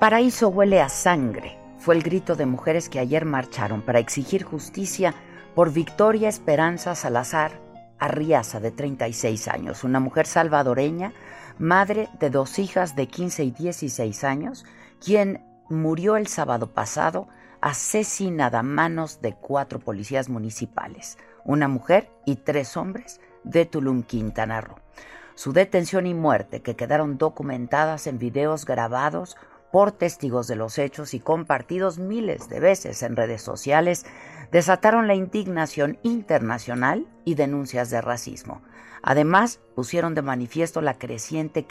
Paraíso huele a sangre, fue el grito de mujeres que ayer marcharon para exigir justicia por Victoria Esperanza Salazar Arriaza, de 36 años, una mujer salvadoreña, madre de dos hijas de 15 y 16 años, quien murió el sábado pasado asesinada a manos de cuatro policías municipales, una mujer y tres hombres de Tulum, Quintana Roo. Su detención y muerte, que quedaron documentadas en videos grabados por testigos de los hechos y compartidos miles de veces en redes sociales, desataron la indignación internacional y denuncias de racismo. Además, pusieron de manifiesto la creciente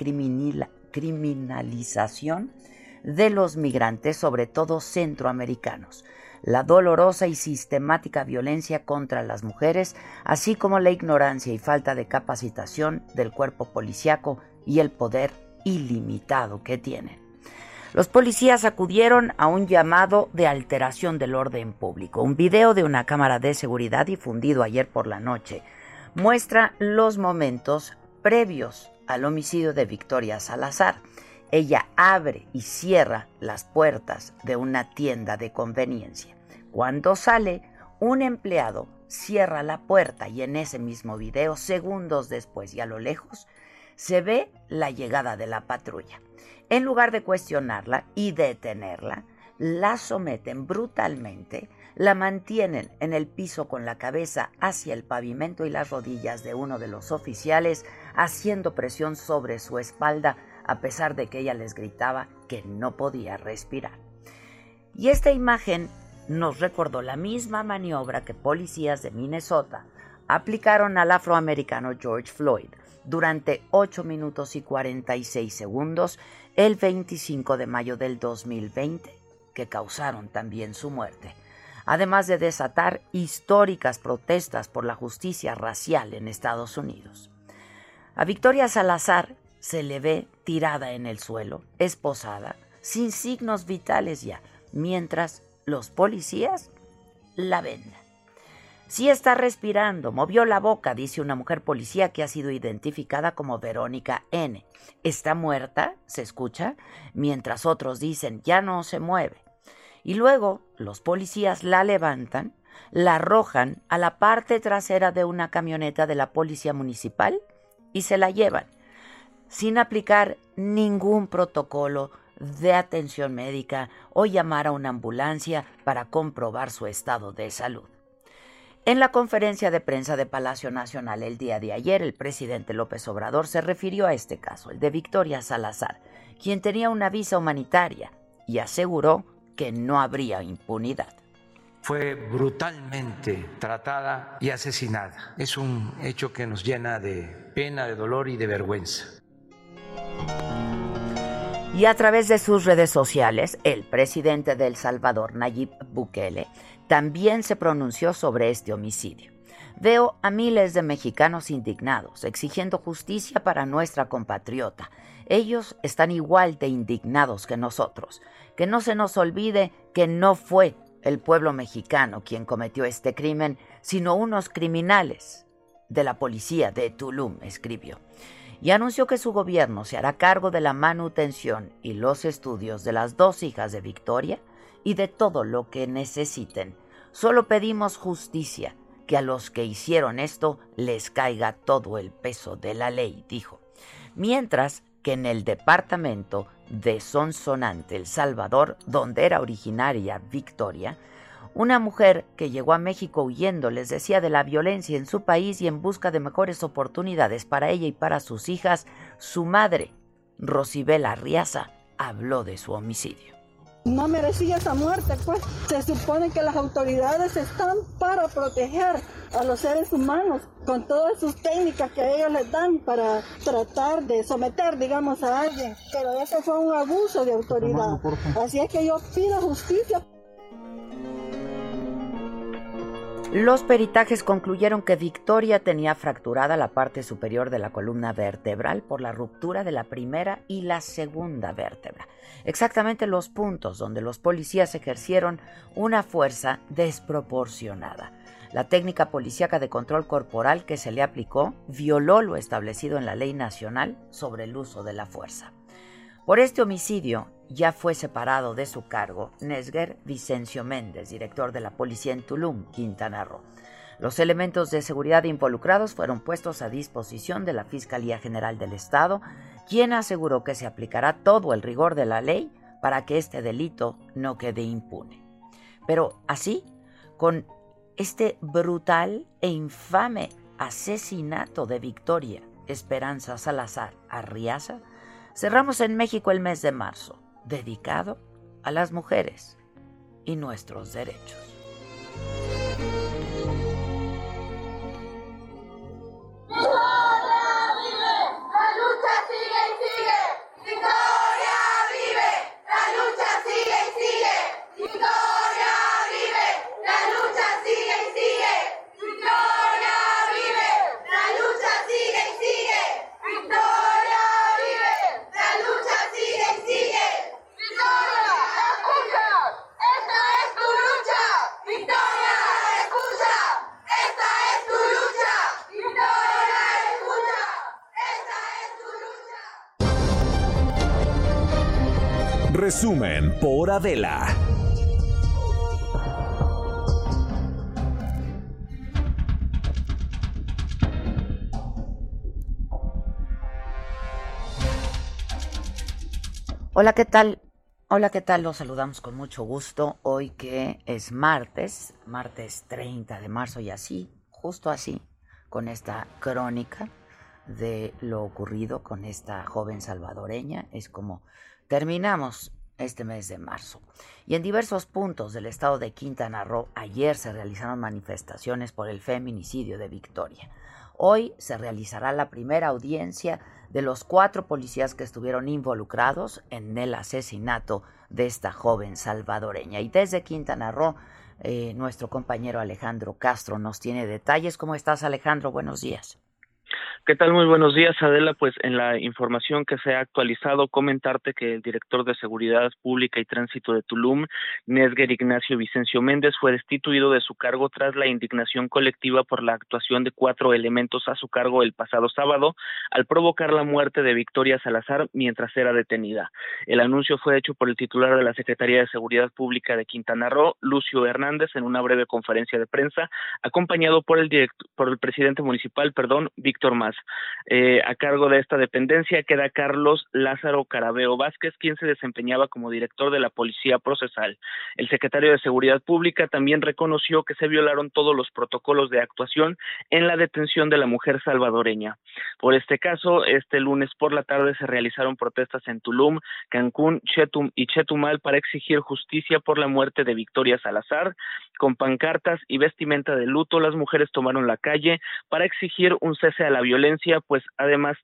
criminalización de los migrantes, sobre todo centroamericanos, la dolorosa y sistemática violencia contra las mujeres, así como la ignorancia y falta de capacitación del cuerpo policiaco y el poder ilimitado que tienen. Los policías acudieron a un llamado de alteración del orden público. Un video de una cámara de seguridad difundido ayer por la noche muestra los momentos previos al homicidio de Victoria Salazar. Ella abre y cierra las puertas de una tienda de conveniencia. Cuando sale, un empleado cierra la puerta y en ese mismo video, segundos después y a lo lejos, se ve la llegada de la patrulla. En lugar de cuestionarla y detenerla, la someten brutalmente, la mantienen en el piso con la cabeza hacia el pavimento y las rodillas de uno de los oficiales, haciendo presión sobre su espalda a pesar de que ella les gritaba que no podía respirar. Y esta imagen nos recordó la misma maniobra que policías de Minnesota aplicaron al afroamericano George Floyd durante 8 minutos y 46 segundos el 25 de mayo del 2020, que causaron también su muerte, además de desatar históricas protestas por la justicia racial en Estados Unidos. A Victoria Salazar se le ve tirada en el suelo, esposada, sin signos vitales ya, mientras los policías la ven. Sí está respirando, movió la boca, dice una mujer policía que ha sido identificada como Verónica N. Está muerta, se escucha, mientras otros dicen ya no se mueve. Y luego los policías la levantan, la arrojan a la parte trasera de una camioneta de la policía municipal y se la llevan, sin aplicar ningún protocolo de atención médica o llamar a una ambulancia para comprobar su estado de salud. En la conferencia de prensa de Palacio Nacional el día de ayer, el presidente López Obrador se refirió a este caso, el de Victoria Salazar, quien tenía una visa humanitaria, y aseguró que no habría impunidad. Fue brutalmente tratada y asesinada. Es un hecho que nos llena de pena, de dolor y de vergüenza. Y a través de sus redes sociales, el presidente de El Salvador, Nayib Bukele, también se pronunció sobre este homicidio. Veo a miles de mexicanos indignados, exigiendo justicia para nuestra compatriota. Ellos están igual de indignados que nosotros. Que no se nos olvide que no fue el pueblo mexicano quien cometió este crimen, sino unos criminales de la policía de Tulum, escribió. Y anunció que su gobierno se hará cargo de la manutención y los estudios de las dos hijas de Victoria y de todo lo que necesiten. Solo pedimos justicia, que a los que hicieron esto les caiga todo el peso de la ley, dijo. Mientras que en el departamento de Sonsonante, El Salvador, donde era originaria Victoria, una mujer que llegó a México huyendo les decía de la violencia en su país y en busca de mejores oportunidades para ella y para sus hijas, su madre, Rosibela Riaza, habló de su homicidio. No merecía esa muerte, pues se supone que las autoridades están para proteger a los seres humanos con todas sus técnicas que ellos les dan para tratar de someter, digamos, a alguien. Pero eso fue un abuso de autoridad. Así es que yo pido justicia. Los peritajes concluyeron que Victoria tenía fracturada la parte superior de la columna vertebral por la ruptura de la primera y la segunda vértebra, exactamente los puntos donde los policías ejercieron una fuerza desproporcionada. La técnica policíaca de control corporal que se le aplicó violó lo establecido en la ley nacional sobre el uso de la fuerza. Por este homicidio ya fue separado de su cargo Nesger Vicencio Méndez, director de la policía en Tulum, Quintana Roo. Los elementos de seguridad involucrados fueron puestos a disposición de la Fiscalía General del Estado, quien aseguró que se aplicará todo el rigor de la ley para que este delito no quede impune. Pero así, con este brutal e infame asesinato de Victoria Esperanza Salazar Arriaza, Cerramos en México el mes de marzo, dedicado a las mujeres y nuestros derechos. Resumen por Adela. Hola, ¿qué tal? Hola, ¿qué tal? Los saludamos con mucho gusto hoy que es martes, martes 30 de marzo y así, justo así, con esta crónica de lo ocurrido con esta joven salvadoreña. Es como terminamos este mes de marzo. Y en diversos puntos del estado de Quintana Roo ayer se realizaron manifestaciones por el feminicidio de Victoria. Hoy se realizará la primera audiencia de los cuatro policías que estuvieron involucrados en el asesinato de esta joven salvadoreña. Y desde Quintana Roo, eh, nuestro compañero Alejandro Castro nos tiene detalles. ¿Cómo estás, Alejandro? Buenos días. ¿Qué tal? Muy buenos días, Adela. Pues en la información que se ha actualizado, comentarte que el director de Seguridad Pública y Tránsito de Tulum, Nesger Ignacio Vicencio Méndez, fue destituido de su cargo tras la indignación colectiva por la actuación de cuatro elementos a su cargo el pasado sábado, al provocar la muerte de Victoria Salazar mientras era detenida. El anuncio fue hecho por el titular de la Secretaría de Seguridad Pública de Quintana Roo, Lucio Hernández, en una breve conferencia de prensa, acompañado por el, por el presidente municipal, perdón, Más. Eh, a cargo de esta dependencia queda Carlos Lázaro Carabeo Vázquez, quien se desempeñaba como director de la Policía Procesal. El secretario de Seguridad Pública también reconoció que se violaron todos los protocolos de actuación en la detención de la mujer salvadoreña. Por este caso, este lunes por la tarde se realizaron protestas en Tulum, Cancún, Chetum y Chetumal para exigir justicia por la muerte de Victoria Salazar. Con pancartas y vestimenta de luto, las mujeres tomaron la calle para exigir un cese a la violencia pues además,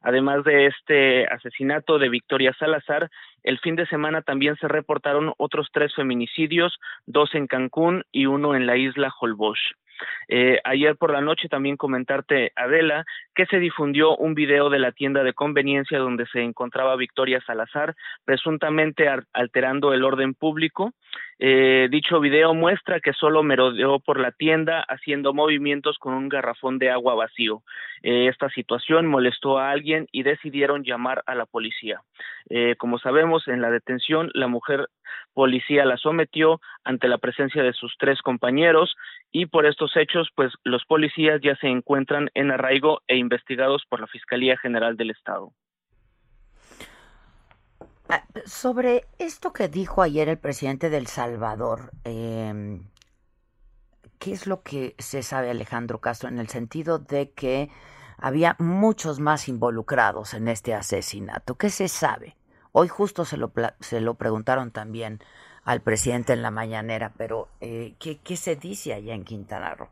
además de este asesinato de Victoria Salazar, el fin de semana también se reportaron otros tres feminicidios, dos en Cancún y uno en la isla Holbox. Eh, ayer por la noche también comentarte, Adela, que se difundió un video de la tienda de conveniencia donde se encontraba Victoria Salazar, presuntamente alterando el orden público. Eh, dicho video muestra que solo merodeó por la tienda haciendo movimientos con un garrafón de agua vacío. Eh, esta situación molestó a alguien y decidieron llamar a la policía. Eh, como sabemos, en la detención la mujer policía la sometió ante la presencia de sus tres compañeros y por estos hechos, pues los policías ya se encuentran en arraigo e investigados por la Fiscalía General del Estado. Ah, sobre esto que dijo ayer el presidente del Salvador, em, ¿qué es lo que se sabe Alejandro Castro en el sentido de que había muchos más involucrados en este asesinato? ¿Qué se sabe? Hoy justo se lo, se lo preguntaron también al presidente en la mañanera, pero eh, ¿qué, ¿qué se dice allá en Quintana Roo?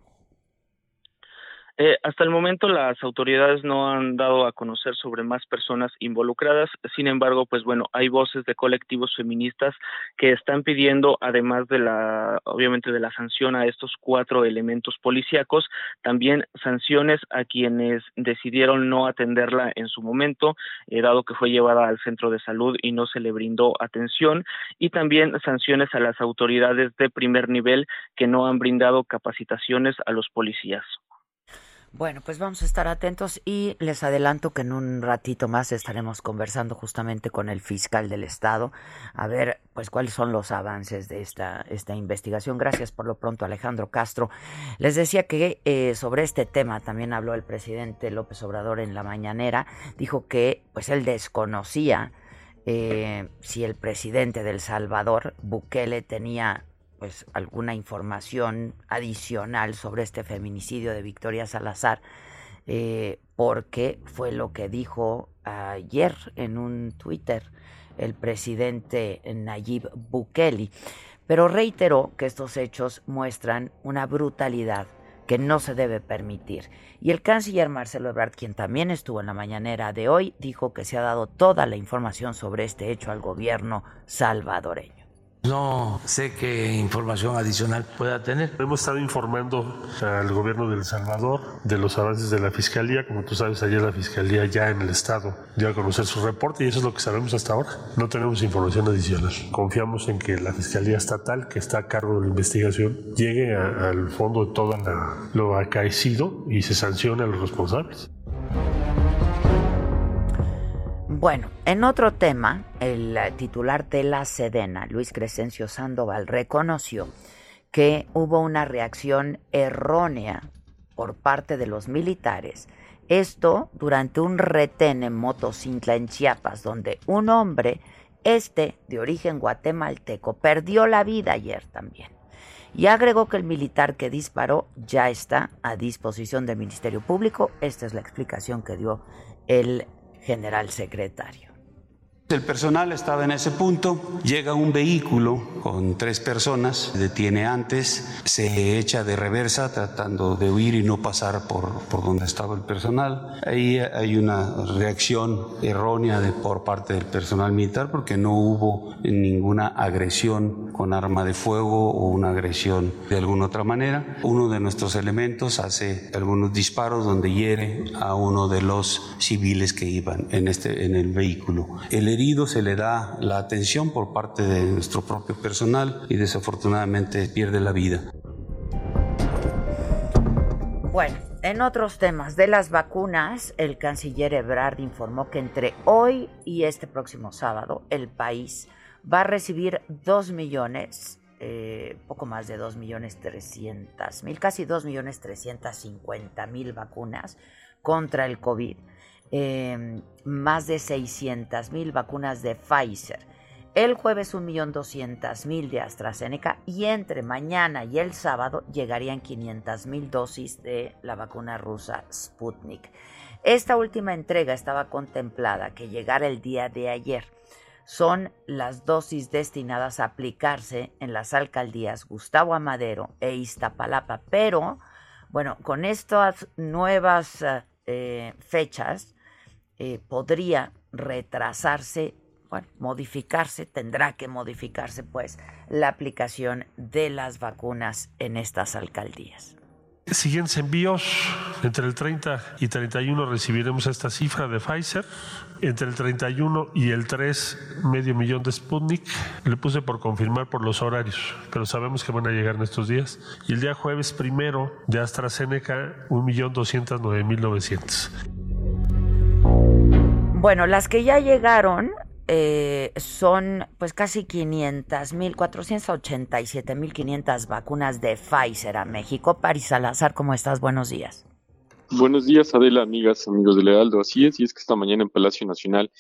Eh, hasta el momento las autoridades no han dado a conocer sobre más personas involucradas. Sin embargo, pues bueno, hay voces de colectivos feministas que están pidiendo, además de la, obviamente de la sanción a estos cuatro elementos policíacos, también sanciones a quienes decidieron no atenderla en su momento, eh, dado que fue llevada al centro de salud y no se le brindó atención, y también sanciones a las autoridades de primer nivel que no han brindado capacitaciones a los policías. Bueno, pues vamos a estar atentos y les adelanto que en un ratito más estaremos conversando justamente con el fiscal del estado a ver pues cuáles son los avances de esta, esta investigación. Gracias por lo pronto Alejandro Castro. Les decía que eh, sobre este tema también habló el presidente López Obrador en la mañanera. Dijo que pues él desconocía eh, si el presidente del Salvador, Bukele, tenía pues alguna información adicional sobre este feminicidio de Victoria Salazar, eh, porque fue lo que dijo ayer en un Twitter el presidente Nayib Bukele. Pero reiteró que estos hechos muestran una brutalidad que no se debe permitir. Y el canciller Marcelo Ebrard, quien también estuvo en la mañanera de hoy, dijo que se ha dado toda la información sobre este hecho al gobierno salvadoreño. No sé qué información adicional pueda tener. Hemos estado informando al gobierno de El Salvador de los avances de la fiscalía. Como tú sabes, ayer la fiscalía ya en el estado dio a conocer su reporte y eso es lo que sabemos hasta ahora. No tenemos información adicional. Confiamos en que la fiscalía estatal, que está a cargo de la investigación, llegue al fondo de todo lo acaecido y se sancione a los responsables. Bueno, en otro tema, el eh, titular de la Sedena, Luis Crescencio Sandoval, reconoció que hubo una reacción errónea por parte de los militares. Esto durante un retén en Motocintla en Chiapas, donde un hombre, este de origen guatemalteco, perdió la vida ayer también. Y agregó que el militar que disparó ya está a disposición del Ministerio Público. Esta es la explicación que dio el general secretario. El personal estaba en ese punto, llega un vehículo con tres personas, detiene antes, se echa de reversa tratando de huir y no pasar por, por donde estaba el personal. Ahí hay una reacción errónea de, por parte del personal militar porque no hubo ninguna agresión con arma de fuego o una agresión de alguna otra manera. Uno de nuestros elementos hace algunos disparos donde hiere a uno de los civiles que iban en, este, en el vehículo. El se le da la atención por parte de nuestro propio personal y desafortunadamente pierde la vida. Bueno, en otros temas de las vacunas, el canciller Ebrard informó que entre hoy y este próximo sábado el país va a recibir 2 millones, eh, poco más de 2 millones 300 mil, casi 2 millones 350 mil vacunas contra el COVID Em, más de 600 mil vacunas de Pfizer. El jueves 1.200.000 de AstraZeneca y entre mañana y el sábado llegarían 500.000 dosis de la vacuna rusa Sputnik. Esta última entrega estaba contemplada que llegara el día de ayer. Son las dosis destinadas a aplicarse en las alcaldías Gustavo Amadero e Iztapalapa, pero bueno, con estas nuevas eh, fechas, eh, podría retrasarse, bueno, modificarse, tendrá que modificarse pues la aplicación de las vacunas en estas alcaldías. Siguientes envíos, entre el 30 y 31 recibiremos esta cifra de Pfizer, entre el 31 y el 3 medio millón de Sputnik, le puse por confirmar por los horarios, pero sabemos que van a llegar en estos días, y el día jueves primero de AstraZeneca 1.209.900. Bueno, las que ya llegaron eh, son pues casi 500 mil, 487 mil 500 vacunas de Pfizer a México. Paris Salazar, ¿cómo estás? Buenos días. Buenos días, Adela, amigas, amigos de Lealdo. Así es, y es que esta mañana en Palacio Nacional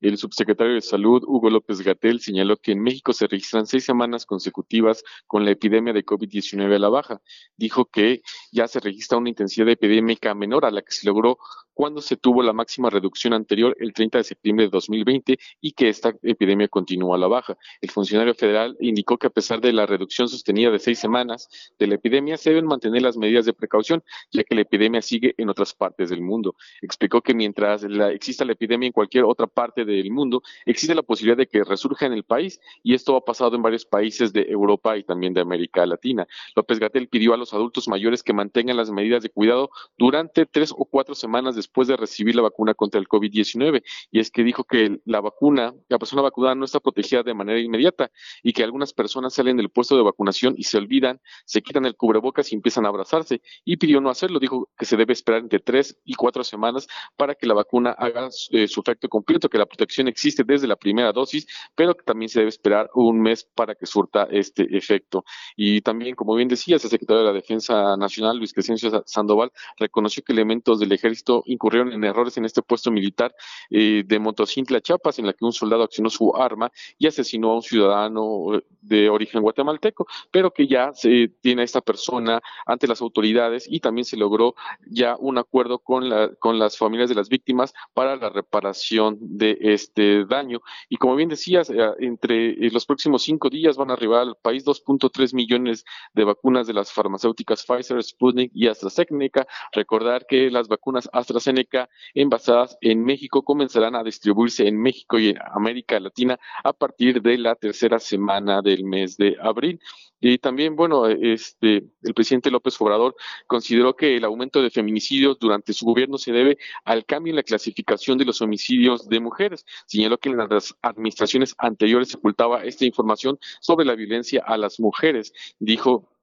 el subsecretario de Salud, Hugo López Gatel, señaló que en México se registran seis semanas consecutivas con la epidemia de COVID-19 a la baja. Dijo que ya se registra una intensidad epidémica menor a la que se logró cuando se tuvo la máxima reducción anterior el 30 de septiembre de 2020 y que esta epidemia continúa a la baja. El funcionario federal indicó que a pesar de la reducción sostenida de seis semanas de la epidemia, se deben mantener las medidas de precaución, ya que la epidemia sigue en otras partes del mundo. Explicó que mientras exista la epidemia en cualquier otra parte del mundo, existe la posibilidad de que resurja en el país y esto ha pasado en varios países de Europa y también de América Latina. López Gatel pidió a los adultos mayores que mantengan las medidas de cuidado durante tres o cuatro semanas después después de recibir la vacuna contra el COVID-19. Y es que dijo que la vacuna, la persona vacunada no está protegida de manera inmediata y que algunas personas salen del puesto de vacunación y se olvidan, se quitan el cubrebocas y empiezan a abrazarse. Y pidió no hacerlo. Dijo que se debe esperar entre tres y cuatro semanas para que la vacuna haga eh, su efecto completo, que la protección existe desde la primera dosis, pero que también se debe esperar un mes para que surta este efecto. Y también, como bien decía, el secretario de la Defensa Nacional, Luis Crescencio Sandoval, reconoció que elementos del ejército incurrieron en errores en este puesto militar eh, de Motocintla, Chiapas, en la que un soldado accionó su arma y asesinó a un ciudadano eh, de origen guatemalteco, pero que ya se tiene a esta persona ante las autoridades y también se logró ya un acuerdo con, la, con las familias de las víctimas para la reparación de este daño. Y como bien decías, eh, entre los próximos cinco días van a arribar al país 2.3 millones de vacunas de las farmacéuticas Pfizer, Sputnik y AstraZeneca. Recordar que las vacunas AstraZeneca envasadas en México comenzarán a distribuirse en México y en América Latina a partir de la tercera semana del mes de abril. Y también, bueno, este, el presidente López Obrador consideró que el aumento de feminicidios durante su gobierno se debe al cambio en la clasificación de los homicidios de mujeres. Señaló que en las administraciones anteriores se ocultaba esta información sobre la violencia a las mujeres. Dijo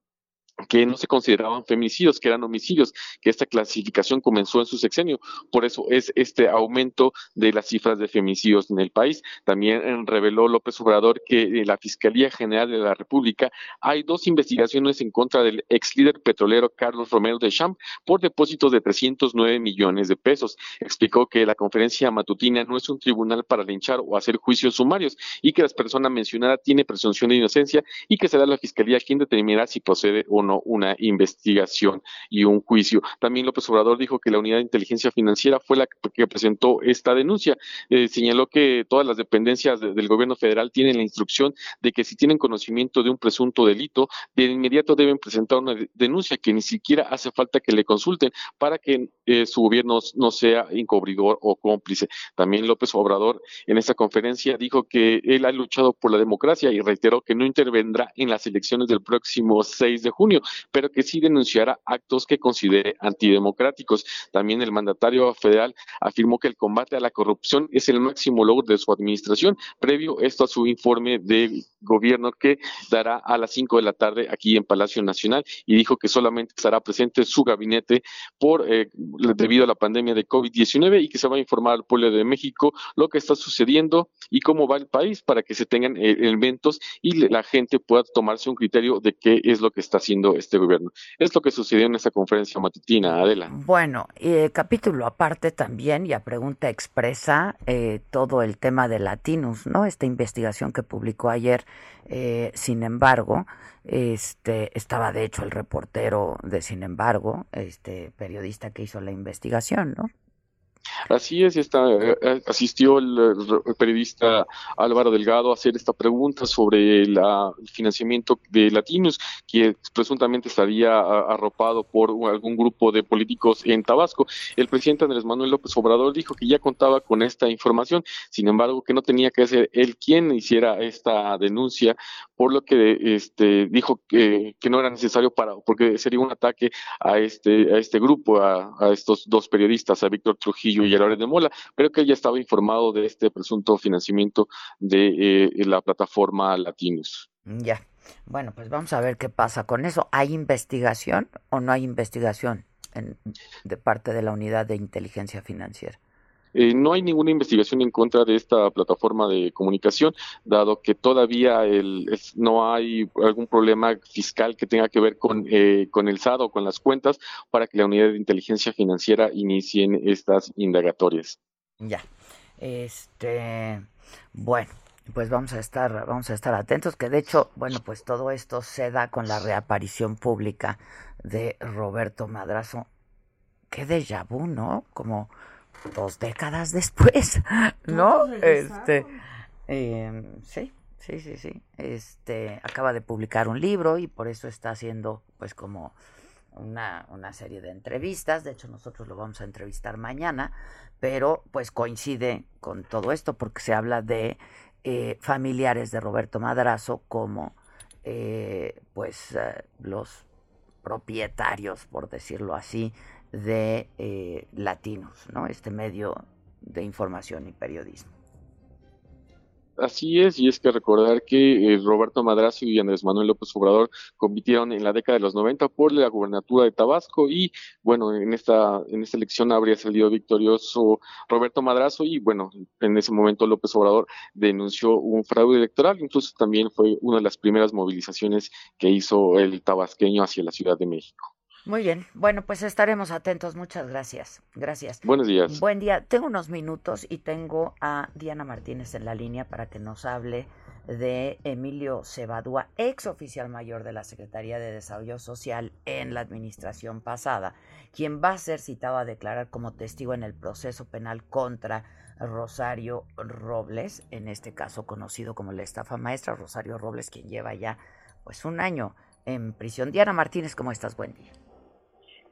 que no se consideraban feminicidios, que eran homicidios, que esta clasificación comenzó en su sexenio. Por eso es este aumento de las cifras de feminicidios en el país. También eh, reveló López Obrador que en la Fiscalía General de la República hay dos investigaciones en contra del ex líder petrolero Carlos Romero de Champ por depósitos de 309 millones de pesos. Explicó que la conferencia matutina no es un tribunal para linchar o hacer juicios sumarios y que la persona mencionada tiene presunción de inocencia y que será la Fiscalía quien determinará si procede o no una investigación y un juicio. También López Obrador dijo que la unidad de inteligencia financiera fue la que presentó esta denuncia. Eh, señaló que todas las dependencias del gobierno federal tienen la instrucción de que si tienen conocimiento de un presunto delito, de inmediato deben presentar una denuncia que ni siquiera hace falta que le consulten para que eh, su gobierno no sea encubridor o cómplice. También López Obrador en esta conferencia dijo que él ha luchado por la democracia y reiteró que no intervendrá en las elecciones del próximo 6 de junio pero que sí denunciará actos que considere antidemocráticos. También el mandatario federal afirmó que el combate a la corrupción es el máximo logro de su administración, previo esto a su informe de gobierno que dará a las 5 de la tarde aquí en Palacio Nacional y dijo que solamente estará presente su gabinete por eh, debido a la pandemia de COVID-19 y que se va a informar al pueblo de México lo que está sucediendo y cómo va el país para que se tengan eh, elementos y la gente pueda tomarse un criterio de qué es lo que está haciendo este gobierno. Es lo que sucedió en esa conferencia matutina, Adela. Bueno, y capítulo aparte también, y a pregunta expresa, eh, todo el tema de Latinus, ¿no? Esta investigación que publicó ayer, eh, sin embargo, este estaba de hecho el reportero de Sin embargo, este periodista que hizo la investigación, ¿no? Así es, está, eh, eh, asistió el, periodista Álvaro Delgado a hacer esta pregunta sobre el financiamiento de Latinos, que presuntamente estaría arropado por algún grupo de políticos en Tabasco. El presidente Andrés Manuel López Obrador dijo que ya contaba con esta información, sin embargo que no tenía que ser él quien hiciera esta denuncia, por lo que este, dijo que, no era necesario para, porque sería un ataque a este, a este grupo, a, a estos dos periodistas, a Víctor Trujillo y de Mola, pero que ya estaba informado de este presunto financiamiento de eh, la plataforma Latinos. Ya. Bueno, pues vamos a ver qué pasa con eso. ¿Hay investigación o no hay investigación de parte de la unidad de inteligencia financiera? Eh, no hay ninguna investigación en contra de esta plataforma de comunicación, dado que todavía el, no hay algún problema fiscal que tenga que ver con, eh, con el SAD o con las cuentas para que la unidad de inteligencia financiera inicien estas indagatorias. Ya. Este, bueno, pues vamos a estar vamos a estar atentos que de hecho bueno pues todo esto se da con la reaparición pública de Roberto Madrazo qué déjà vu no como dos décadas después, ¿no? Este, em, sí, sí, sí, sí. Este, acaba de publicar un libro y por eso está haciendo, pues, como una, una serie de entrevistas. De hecho, nosotros lo vamos a entrevistar mañana, pero pues coincide con todo esto porque se habla de eh, familiares de Roberto Madrazo como, eh, pues, eh, los propietarios, por decirlo así, de eh, Latinos, ¿no? Este medio de información y periodismo. Así es, y es que recordar que eh, Roberto Madrazo y Andrés Manuel López Obrador compitieron en la década de los 90 por la gubernatura de Tabasco y bueno, en esta en esta elección habría salido victorioso Roberto Madrazo y bueno, en ese momento López Obrador denunció un fraude electoral, incluso también fue una de las primeras movilizaciones que hizo el tabasqueño hacia la Ciudad de México. Muy bien. Bueno, pues estaremos atentos. Muchas gracias. Gracias. Buenos días. Buen día. Tengo unos minutos y tengo a Diana Martínez en la línea para que nos hable de Emilio Cebadúa, ex oficial mayor de la Secretaría de Desarrollo Social en la administración pasada, quien va a ser citado a declarar como testigo en el proceso penal contra Rosario Robles, en este caso conocido como la estafa maestra Rosario Robles, quien lleva ya pues un año en prisión. Diana Martínez, ¿cómo estás? Buen día.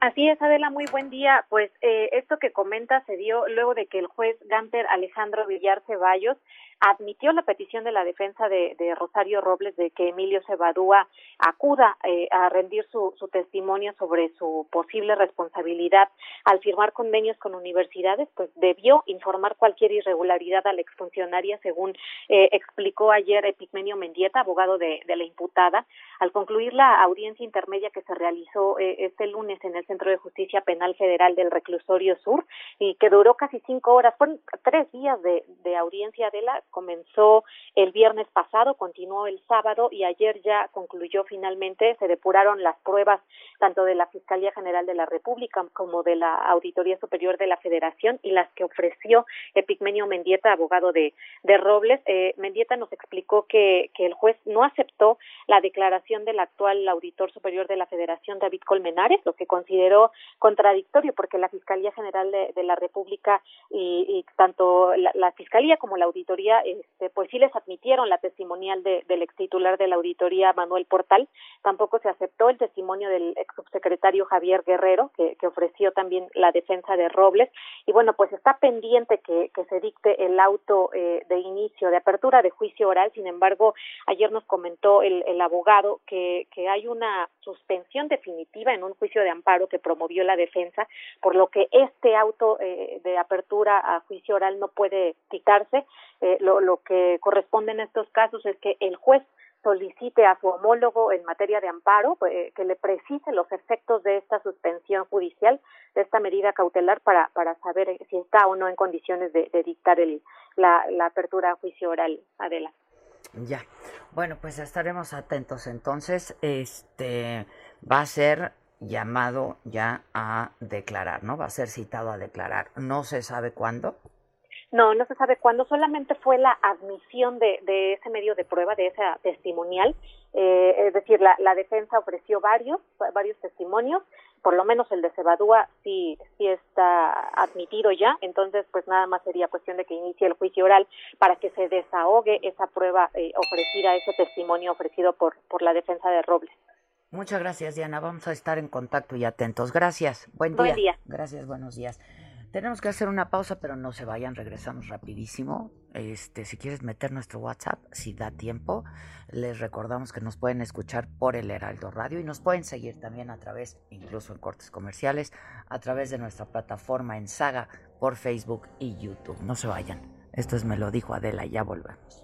Así es, Adela, muy buen día. Pues eh, esto que comenta se dio luego de que el juez Ganter Alejandro Villar Ceballos admitió la petición de la defensa de, Rosario Robles de que Emilio Cebadúa acuda eh, a rendir su, testimonio sobre su posible responsabilidad. Al firmar convenios con universidades, pues debió informar cualquier irregularidad a la exfuncionaria, según eh, explicó ayer Epigmenio Mendieta, abogado de, la imputada, al concluir la audiencia intermedia que se realizó eh, este lunes en el Centro de Justicia Penal Federal del Reclusorio Sur y que duró casi cinco horas, fueron tres días de, de audiencia de la comenzó el viernes pasado, continuó el sábado y ayer ya concluyó finalmente, se depuraron las pruebas tanto de la Fiscalía General de la República como de la Auditoría Superior de la Federación y las que ofreció Epigmenio Mendieta, abogado de, de Robles. Eh, Mendieta nos explicó que, que el juez no aceptó la declaración del actual auditor superior de la Federación, David Colmenares, lo que consideró contradictorio porque la Fiscalía General de, la República y, tanto la, la Fiscalía como la Auditoría este, pues sí les admitieron la testimonial de, del ex titular de la auditoría Manuel Portal, tampoco se aceptó el testimonio del ex subsecretario Javier Guerrero, que, ofreció también la defensa de Robles, y bueno, pues está pendiente que, se dicte el auto eh, de inicio, de apertura de juicio oral, sin embargo, ayer nos comentó el, el abogado que, que hay una suspensión definitiva en un juicio de amparo que promovió la defensa, por lo que este auto eh, de apertura a juicio oral no puede dictarse. Eh, lo, lo que corresponde en estos casos es que el juez solicite a su homólogo en materia de amparo eh, que le precise los efectos de esta suspensión judicial, de esta medida cautelar para, para saber si está o no en condiciones de, dictar el, la, la apertura a juicio oral. Adela. Ya. Bueno, pues estaremos atentos. Entonces, este va a ser llamado ya a declarar, ¿no? Va a ser citado a declarar. No se sabe cuándo. No, no se sabe cuándo, solamente fue la admisión de, de ese medio de prueba, de esa testimonial, eh, es decir, la, la defensa ofreció varios, varios testimonios por lo menos el de Cebadúa sí, sí está admitido ya, entonces pues nada más sería cuestión de que inicie el juicio oral para que se desahogue esa prueba eh, ofrecida, ese testimonio ofrecido por, por la defensa de Robles. Muchas gracias, Diana. Vamos a estar en contacto y atentos. Gracias. Buen día. Buen día. Gracias, buenos días. Tenemos que hacer una pausa, pero no se vayan, regresamos rapidísimo. Este, si quieres meter nuestro WhatsApp, si da tiempo, les recordamos que nos pueden escuchar por el Heraldo Radio y nos pueden seguir también a través, incluso en cortes comerciales, a través de nuestra plataforma en Saga por Facebook y YouTube. No se vayan. Esto es Me lo dijo Adela, ya volvemos.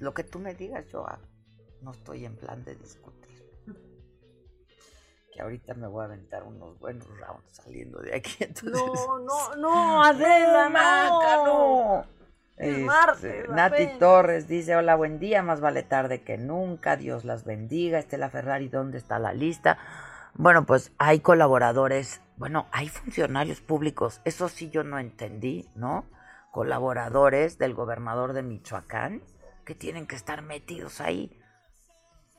Lo que tú me digas, yo hago. No estoy en plan de discutir. Que ahorita me voy a aventar unos buenos rounds saliendo de aquí. Entonces... No, no, no, Adela, no. Maca, no. Es Este, martes, Nati apenas. Torres dice, hola, buen día, más vale tarde que nunca, Dios las bendiga. Estela Ferrari, ¿dónde está la lista? Bueno, pues hay colaboradores, bueno, hay funcionarios públicos, eso sí yo no entendí, ¿no? Colaboradores del gobernador de Michoacán que tienen que estar metidos ahí,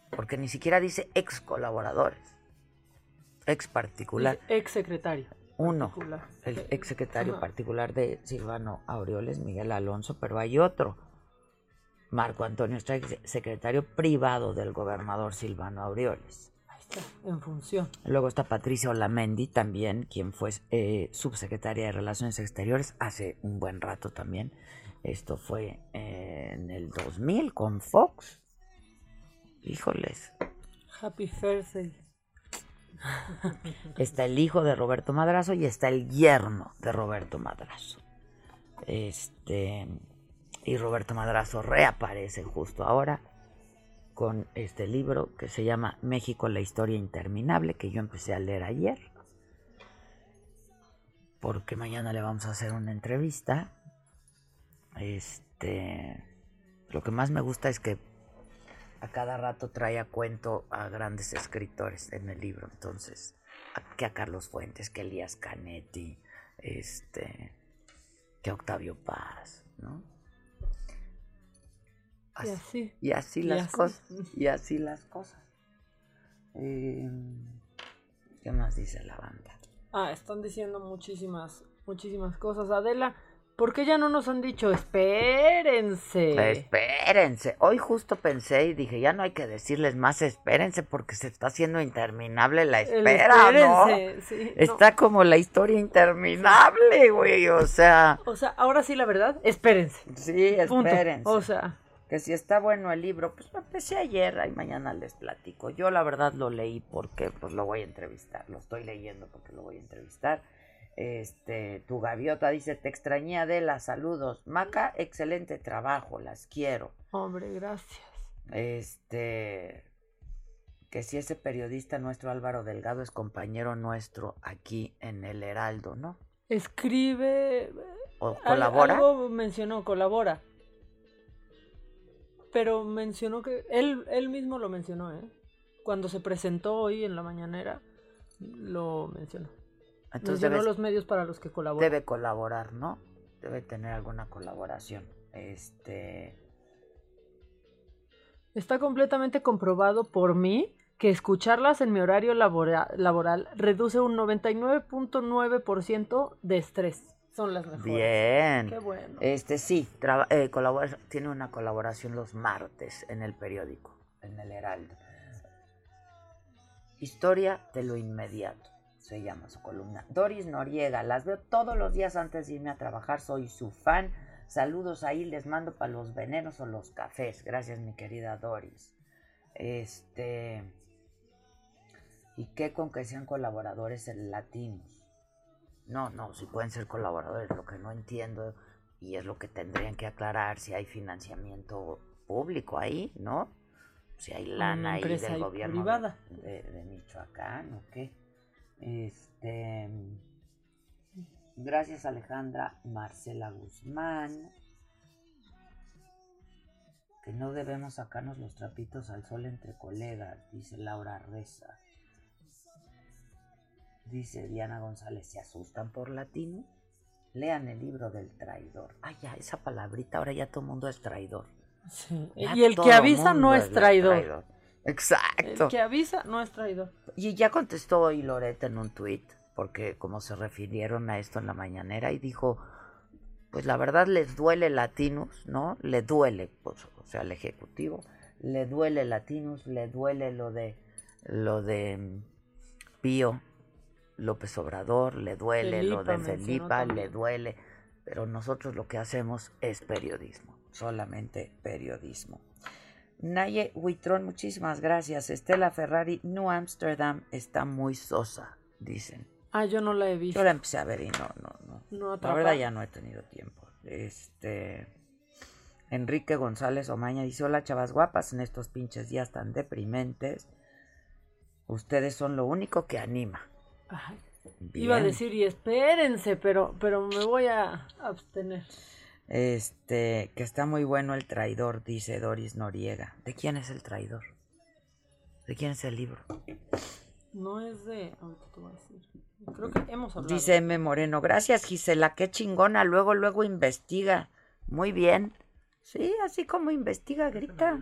porque ni siquiera dice ex colaboradores, ex particular. Ex secretario. Uno, particular. el ex secretario Ajá. particular de Silvano Aureoles, Miguel Alonso, pero hay otro. Marco Antonio Strike, secretario privado del gobernador Silvano Aureoles. Ahí está, en función. Luego está Patricia Olamendi también, quien fue eh, subsecretaria de Relaciones Exteriores hace un buen rato también. Esto fue en el 2000 con Fox. Híjoles. Happy Thursday. Está el hijo de Roberto Madrazo y está el yerno de Roberto Madrazo. Este y Roberto Madrazo reaparece justo ahora con este libro que se llama México la historia interminable que yo empecé a leer ayer. Porque mañana le vamos a hacer una entrevista. Este lo que más me gusta es que a cada rato trae a cuento a grandes escritores en el libro. Entonces, a- que a Carlos Fuentes, que Elías Canetti, este, que a Octavio Paz, ¿no? Y así. Y así Y las así. cosas. Y así las cosas. Eh, ¿Qué más dice la banda? Ah, están diciendo muchísimas, muchísimas cosas. Adela, ¿por qué ya no nos han dicho espérense? Espérense. Hoy justo pensé y dije, ya no hay que decirles más espérense porque se está haciendo interminable la El espera, ¿no? espérense, sí, no. Está como la historia interminable, güey, o sea... O sea, ahora sí la verdad, espérense. Sí, Punto. espérense. O sea, Que si está bueno el libro, pues lo empecé ayer, y mañana les platico. Yo la verdad lo leí porque pues lo voy a entrevistar, lo estoy leyendo porque lo voy a entrevistar. Este, tu gaviota dice, te extrañé Adela, saludos. Maca, excelente trabajo, las quiero. hombre, gracias. Este, que si ese periodista nuestro Álvaro Delgado es compañero nuestro aquí en el Heraldo, ¿no? Escribe. ¿O colabora? Algo mencionó, colabora. Pero mencionó que. Él, él mismo lo mencionó, ¿eh? Cuando se presentó hoy en la mañanera, lo mencionó. Entonces debes- los medios para los que colabora. Debe colaborar, ¿no? Debe tener alguna colaboración. Este, Está completamente comprobado por mí que escucharlas en mi horario laboral reduce un 99.9% de estrés. Son las mejores. Bien. Qué bueno. Este sí, eh, tiene una colaboración los martes en el periódico, en el Heraldo. Historia de lo inmediato, se llama su columna. Doris Noriega, las veo todos los días antes de irme a trabajar, soy su fan. Saludos ahí, les mando para los venenos o los cafés. Gracias, mi querida Doris. Este. ¿Y qué con que sean colaboradores latinos? No, no, si pueden ser colaboradores, lo que no entiendo y es lo que tendrían que aclarar si hay financiamiento público ahí, ¿no? Si hay lana ahí del gobierno De, de, Michoacán o qué. Este. Gracias Alejandra Marcela Guzmán. Que no debemos sacarnos los trapitos al sol entre colegas, dice Laura Reza. Dice Diana González, ¿se asustan por latino? Lean el libro del traidor. Ay, ya, esa palabrita, ahora ya todo el mundo es traidor. y el que avisa no es traidor. Exacto. El que avisa no es traidor. Y ya contestó hoy Loreta en un tuit, porque como se refirieron a esto en la mañanera, y dijo, pues la verdad les duele Latinos, ¿no? Le duele, pues, o sea, al Ejecutivo, le duele Latinos, le duele lo de, lo de mm, Pío, López Obrador, le duele lo de Felipa, le duele, pero nosotros lo que hacemos es periodismo, solamente periodismo. Naye Huitrón, muchísimas gracias. Estela Ferrari, New Amsterdam está muy sosa, dicen. Ah, yo no la he visto. Yo la empecé a ver y no, no, no. no la verdad ya no he tenido tiempo. Este. Enrique González Omaña dice: Hola, chavas guapas, en estos pinches días tan deprimentes. Ustedes son lo único que anima. Iba a decir, y espérense, pero, pero me voy a abstener. Este, que está muy bueno el traidor, dice Doris Noriega. ¿De quién es el traidor? ¿De quién es el libro? No es de. Creo que hemos hablado. Dice M. Moreno. Gracias, Gisela. Qué chingona. Luego, luego investiga. Muy bien. Sí, así como investiga, grita.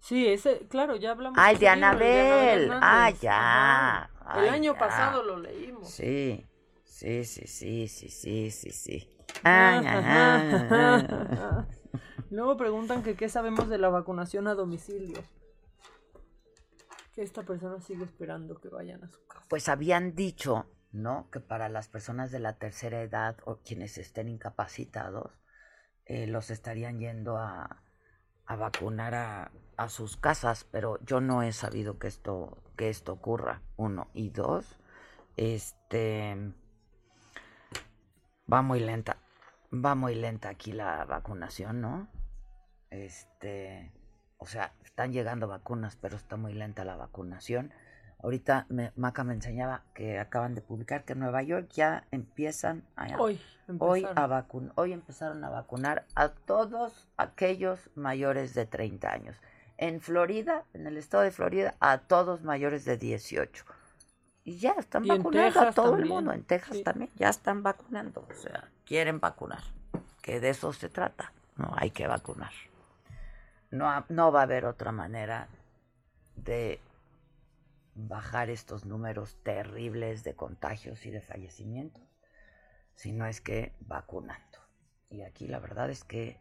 Sí, ese, claro, ya hablamos. Ah, de Anabel. Ah, ya. El año pasado lo leímos. Sí, sí, sí, sí, sí, sí, sí, sí. Luego preguntan que qué sabemos de la vacunación a domicilio. Que esta persona sigue esperando que vayan a su casa. Pues habían dicho, ¿no? Que para las personas de la tercera edad o quienes estén incapacitados, eh, los estarían yendo a, a vacunar a, a sus casas, pero yo no he sabido que esto, que esto ocurra, uno. Y dos, este va muy lenta, va muy lenta aquí la vacunación, ¿no? Este, o sea, están llegando vacunas, pero está muy lenta la vacunación. Ahorita me, Maca me enseñaba que acaban de publicar que en Nueva York ya empiezan a, hoy, hoy, a vacunar, hoy empezaron a vacunar a todos aquellos mayores de 30 años. En Florida, en el estado de Florida, a todos mayores de 18. Y ya están vacunando a todo el mundo. En Texas también ya están vacunando. O sea, quieren vacunar. Que de eso se trata. No hay que vacunar. No, no va a haber otra manera de bajar estos números terribles de contagios y de fallecimientos, si no es que vacunando. Y aquí la verdad es que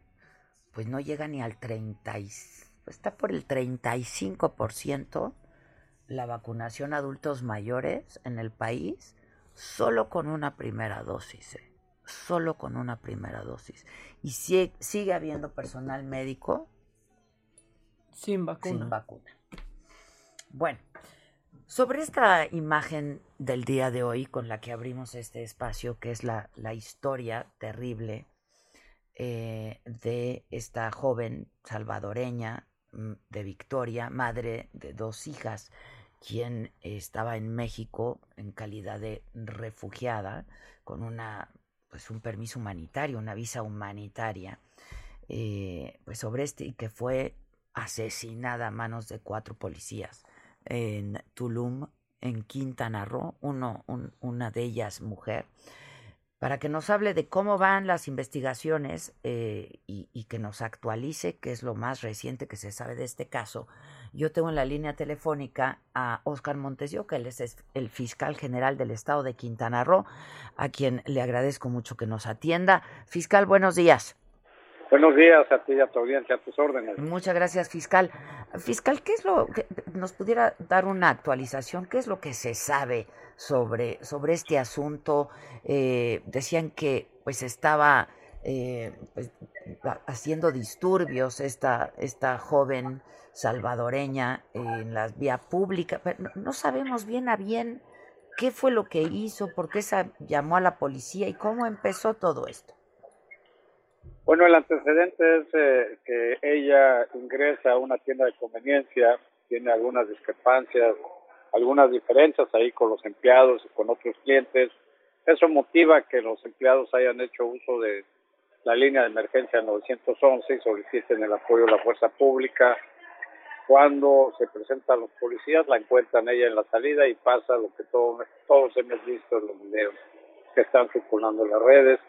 pues no llega ni al 30, está por el 35% la vacunación a adultos mayores en el país solo con una primera dosis, ¿eh? solo con una primera dosis. Y sigue, sigue habiendo personal médico sin vacuna. Sin vacuna. Bueno, sobre esta imagen del día de hoy con la que abrimos este espacio, que es la, historia terrible eh, de esta joven salvadoreña mm, de Victoria, madre de dos hijas, quien estaba en México en calidad de refugiada, con una, pues un permiso humanitario, una visa humanitaria, eh, pues sobre este, y que fue asesinada a manos de cuatro policías en Tulum, en Quintana Roo, una de ellas mujer. Para que nos hable de cómo van las investigaciones eh, y, que nos actualice qué es lo más reciente que se sabe de este caso. Yo tengo en la línea telefónica a Oscar Montesio, que él es el fiscal general del estado de Quintana Roo, a quien le agradezco mucho que nos atienda. Fiscal, buenos días. Buenos días a ti y a tu audiencia, a tus órdenes. Muchas gracias, fiscal. Fiscal, ¿qué es lo que nos pudiera dar una actualización? ¿Qué es lo que se sabe sobre, sobre este asunto. Eh, decían que pues estaba eh, pues, haciendo disturbios esta, esta joven salvadoreña en la vía pública. Pero no, sabemos bien a bien qué fue lo que hizo, por qué se llamó a la policía y cómo empezó todo esto. Bueno, el antecedente es eh, que ella ingresa a una tienda de conveniencia, tiene algunas discrepancias algunas diferencias ahí con los empleados y con otros clientes. Eso motiva que los empleados hayan hecho uso de la línea de emergencia 911 y soliciten el apoyo de la fuerza pública. Cuando se presentan los policías, la encuentran ella en la salida y pasa lo que todos, todos hemos visto en los videos que están circulando en las redes.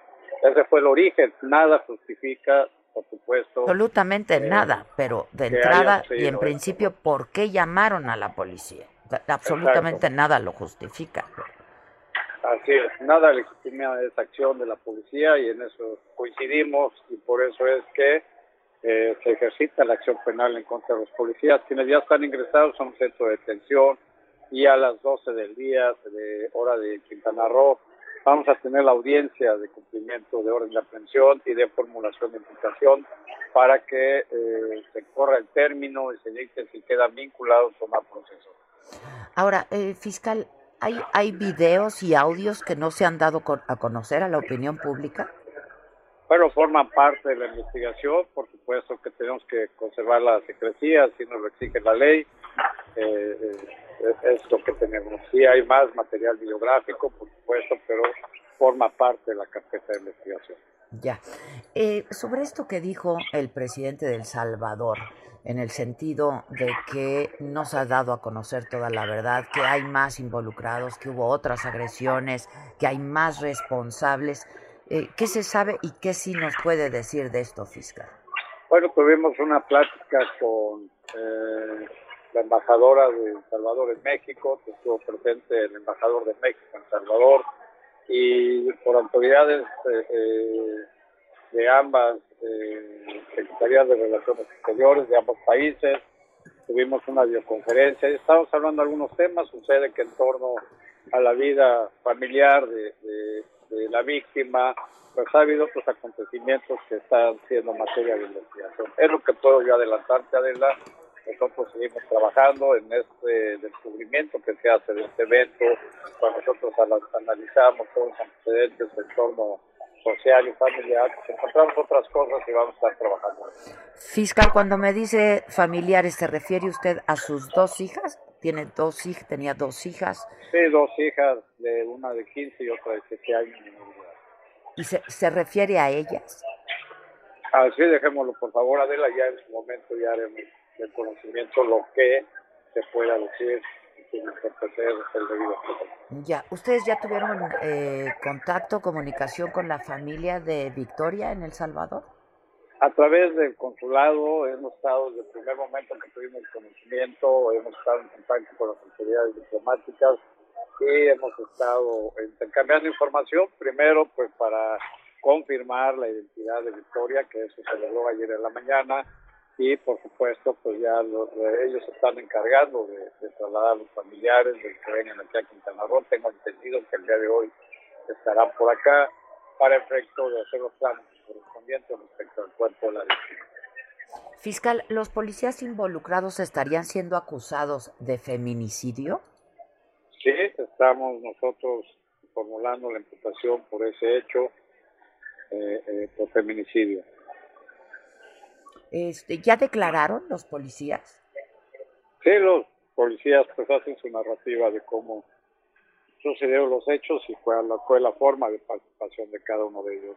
Ese fue el origen. Nada justifica, por supuesto. Absolutamente eh, nada, pero de entrada y en principio, ¿por qué llamaron a la policía? Absolutamente nada lo justifica. Así es, nada legitima esa acción de la policía y en eso coincidimos y por eso es que eh, se ejercita la acción penal en contra de los policías, quienes ya están ingresados a un centro de detención y a las 12 del día de hora de Quintana Roo vamos a tener la audiencia de cumplimiento de orden de aprehensión y de formulación de imputación para que eh, se corra el término y se dicte si quedan vinculados o no proceso. Ahora, eh, fiscal, ¿hay, ¿hay videos y audios que no se han dado a conocer a la opinión pública? Bueno, forman parte de la investigación, por supuesto que tenemos que conservar la secrecía, si nos lo exige la ley, eh, eh, es lo que tenemos. Sí hay más material bibliográfico, por supuesto, pero forma parte de la carpeta de investigación. Ya. Eh, sobre esto que dijo el presidente del Salvador, en el sentido de que no se ha dado a conocer toda la verdad, que hay más involucrados, que hubo otras agresiones, que hay más responsables. Eh, ¿Qué se sabe y qué sí nos puede decir de esto, fiscal? Bueno, tuvimos una plática con eh, la embajadora de El Salvador en México, que estuvo presente el embajador de México en Salvador, y por autoridades eh, de ambas eh, Secretarías de Relaciones Exteriores de ambos países. Tuvimos una videoconferencia y estamos hablando de algunos temas. Sucede que en torno a la vida familiar de, la víctima, pues ha habido otros acontecimientos que están siendo materia de investigación. Es lo que puedo yo adelantarte, Adela. Nosotros seguimos trabajando en este descubrimiento que se hace de este evento, cuando nosotros analizamos todos los antecedentes en torno social y familiar, pues encontramos otras cosas y vamos a estar trabajando. Fiscal, cuando me dice familiares, ¿se refiere usted a sus dos hijas? ¿Tiene dos hijas? ¿Tenía dos hijas? Sí, dos hijas, de una de 15 y otra de 7 años. ¿Y se, se refiere a ellas? Así dejémoslo, por favor, Adela, ya en su momento ya haremos el conocimiento lo que se pueda decir ya, ¿ustedes ya tuvieron eh, contacto, comunicación con la familia de Victoria en El Salvador? A través del consulado hemos estado desde el primer momento que tuvimos conocimiento, hemos estado en contacto con las autoridades diplomáticas y hemos estado intercambiando información, primero pues para confirmar la identidad de Victoria, que eso se logró ayer en la mañana, y por supuesto pues ya los, ellos están encargando de, trasladar a los familiares de que vengan aquí a Quintana Roo. Tengo entendido que el día de hoy estarán por acá para efecto de hacer los planes correspondientes respecto al cuerpo de la víctima. Fiscal, ¿los policías involucrados estarían siendo acusados de feminicidio? Sí, estamos nosotros formulando la imputación por ese hecho, eh, eh, por feminicidio. Este, ¿Ya declararon los policías? Sí, los policías pues hacen su narrativa de cómo sucedieron los hechos y cuál fue la forma de participación de cada uno de ellos.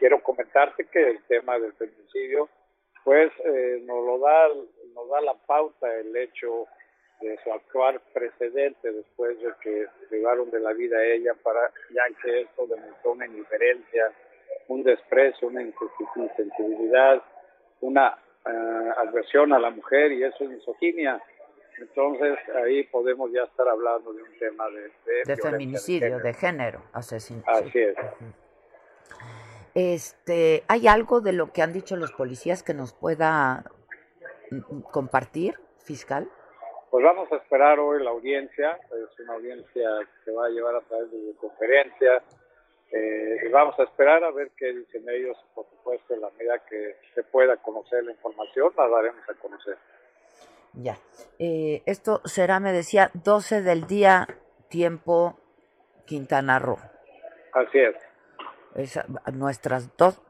Quiero comentarte que el tema del feminicidio pues eh, nos lo da nos da la pauta el hecho de su actual precedente después de que privaron de la vida a ella para ya que esto demostró una indiferencia, un desprecio, una insensibilidad, una eh, adversión a la mujer y eso es misoginia. Entonces ahí podemos ya estar hablando de un tema de, de, feminicidio, de género, asesinato. Así es. Este, ¿hay algo de lo que han dicho los policías que nos pueda mm, mm, compartir, fiscal? Pues vamos a esperar hoy la audiencia, es una audiencia que va a llevar a través de conferencia, eh, y vamos a esperar a ver qué dicen ellos, por supuesto, en la medida que se pueda conocer la información, la daremos a conocer. Ya. Eh, esto será, me decía, 12 del día, tiempo Quintana Roo. Así es. es nuestras dos,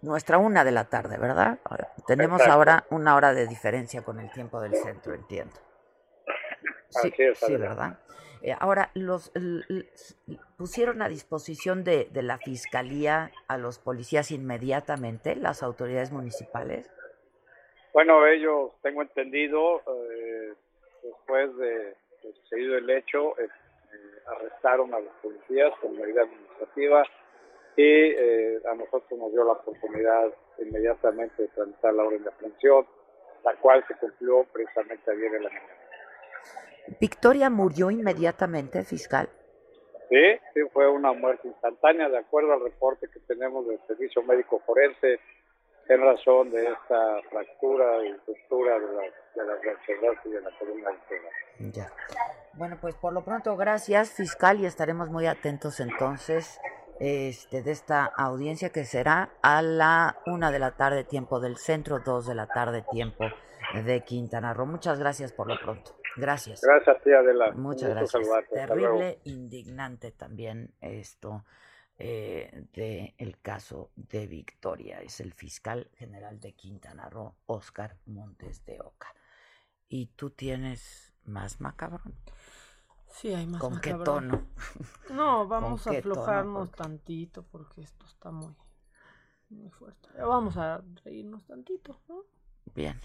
nuestra una de la tarde, ¿verdad? Tenemos ahora una hora de diferencia con el tiempo del centro, entiendo. Sí, Así es, sí ¿verdad? Eh, ahora, los pusieron a disposición de, de, la fiscalía a los policías inmediatamente, las autoridades municipales. Bueno, ellos, tengo entendido, eh, después de, sucedido el hecho, eh, arrestaron a los policías con medida administrativa y a nosotros nos dio la oportunidad inmediatamente de tramitar la orden de aprehensión, la cual se cumplió precisamente ayer en la mañana. ¿Victoria murió inmediatamente, fiscal? Sí, sí, fue una muerte instantánea, de acuerdo al reporte que tenemos del Servicio Médico Forense, en razón de esta fractura y ruptura de, la, de las y de la columna vertebral. Ya. Bueno, pues por lo pronto, gracias, fiscal, y estaremos muy atentos entonces este, de esta audiencia que será a la una de la tarde, tiempo del centro, dos de la tarde, tiempo de Quintana Roo. Muchas gracias por lo pronto. Gracias. Gracias, tía Adela. Muchas gracias. Terrible, indignante también esto eh, de el caso de Victoria. Es el fiscal general de Quintana Roo, Oscar Montes de Oca. ¿Y tú tienes más macabrón? Sí, hay más ¿Con qué tono? No, vamos a aflojarnos tantito porque esto está muy, muy fuerte. Vamos a reírnos tantito, ¿no? Bien.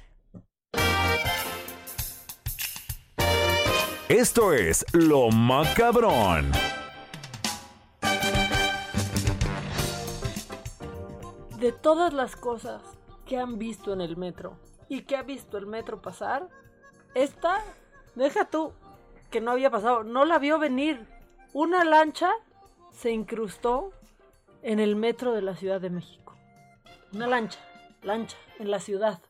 Esto es Lo Macabrón. De todas las cosas que han visto en el metro y que ha visto el metro pasar, esta, deja tú que no había pasado, no la vio venir. Una lancha se incrustó en el metro de la Ciudad de México. Una lancha, lancha, en la ciudad.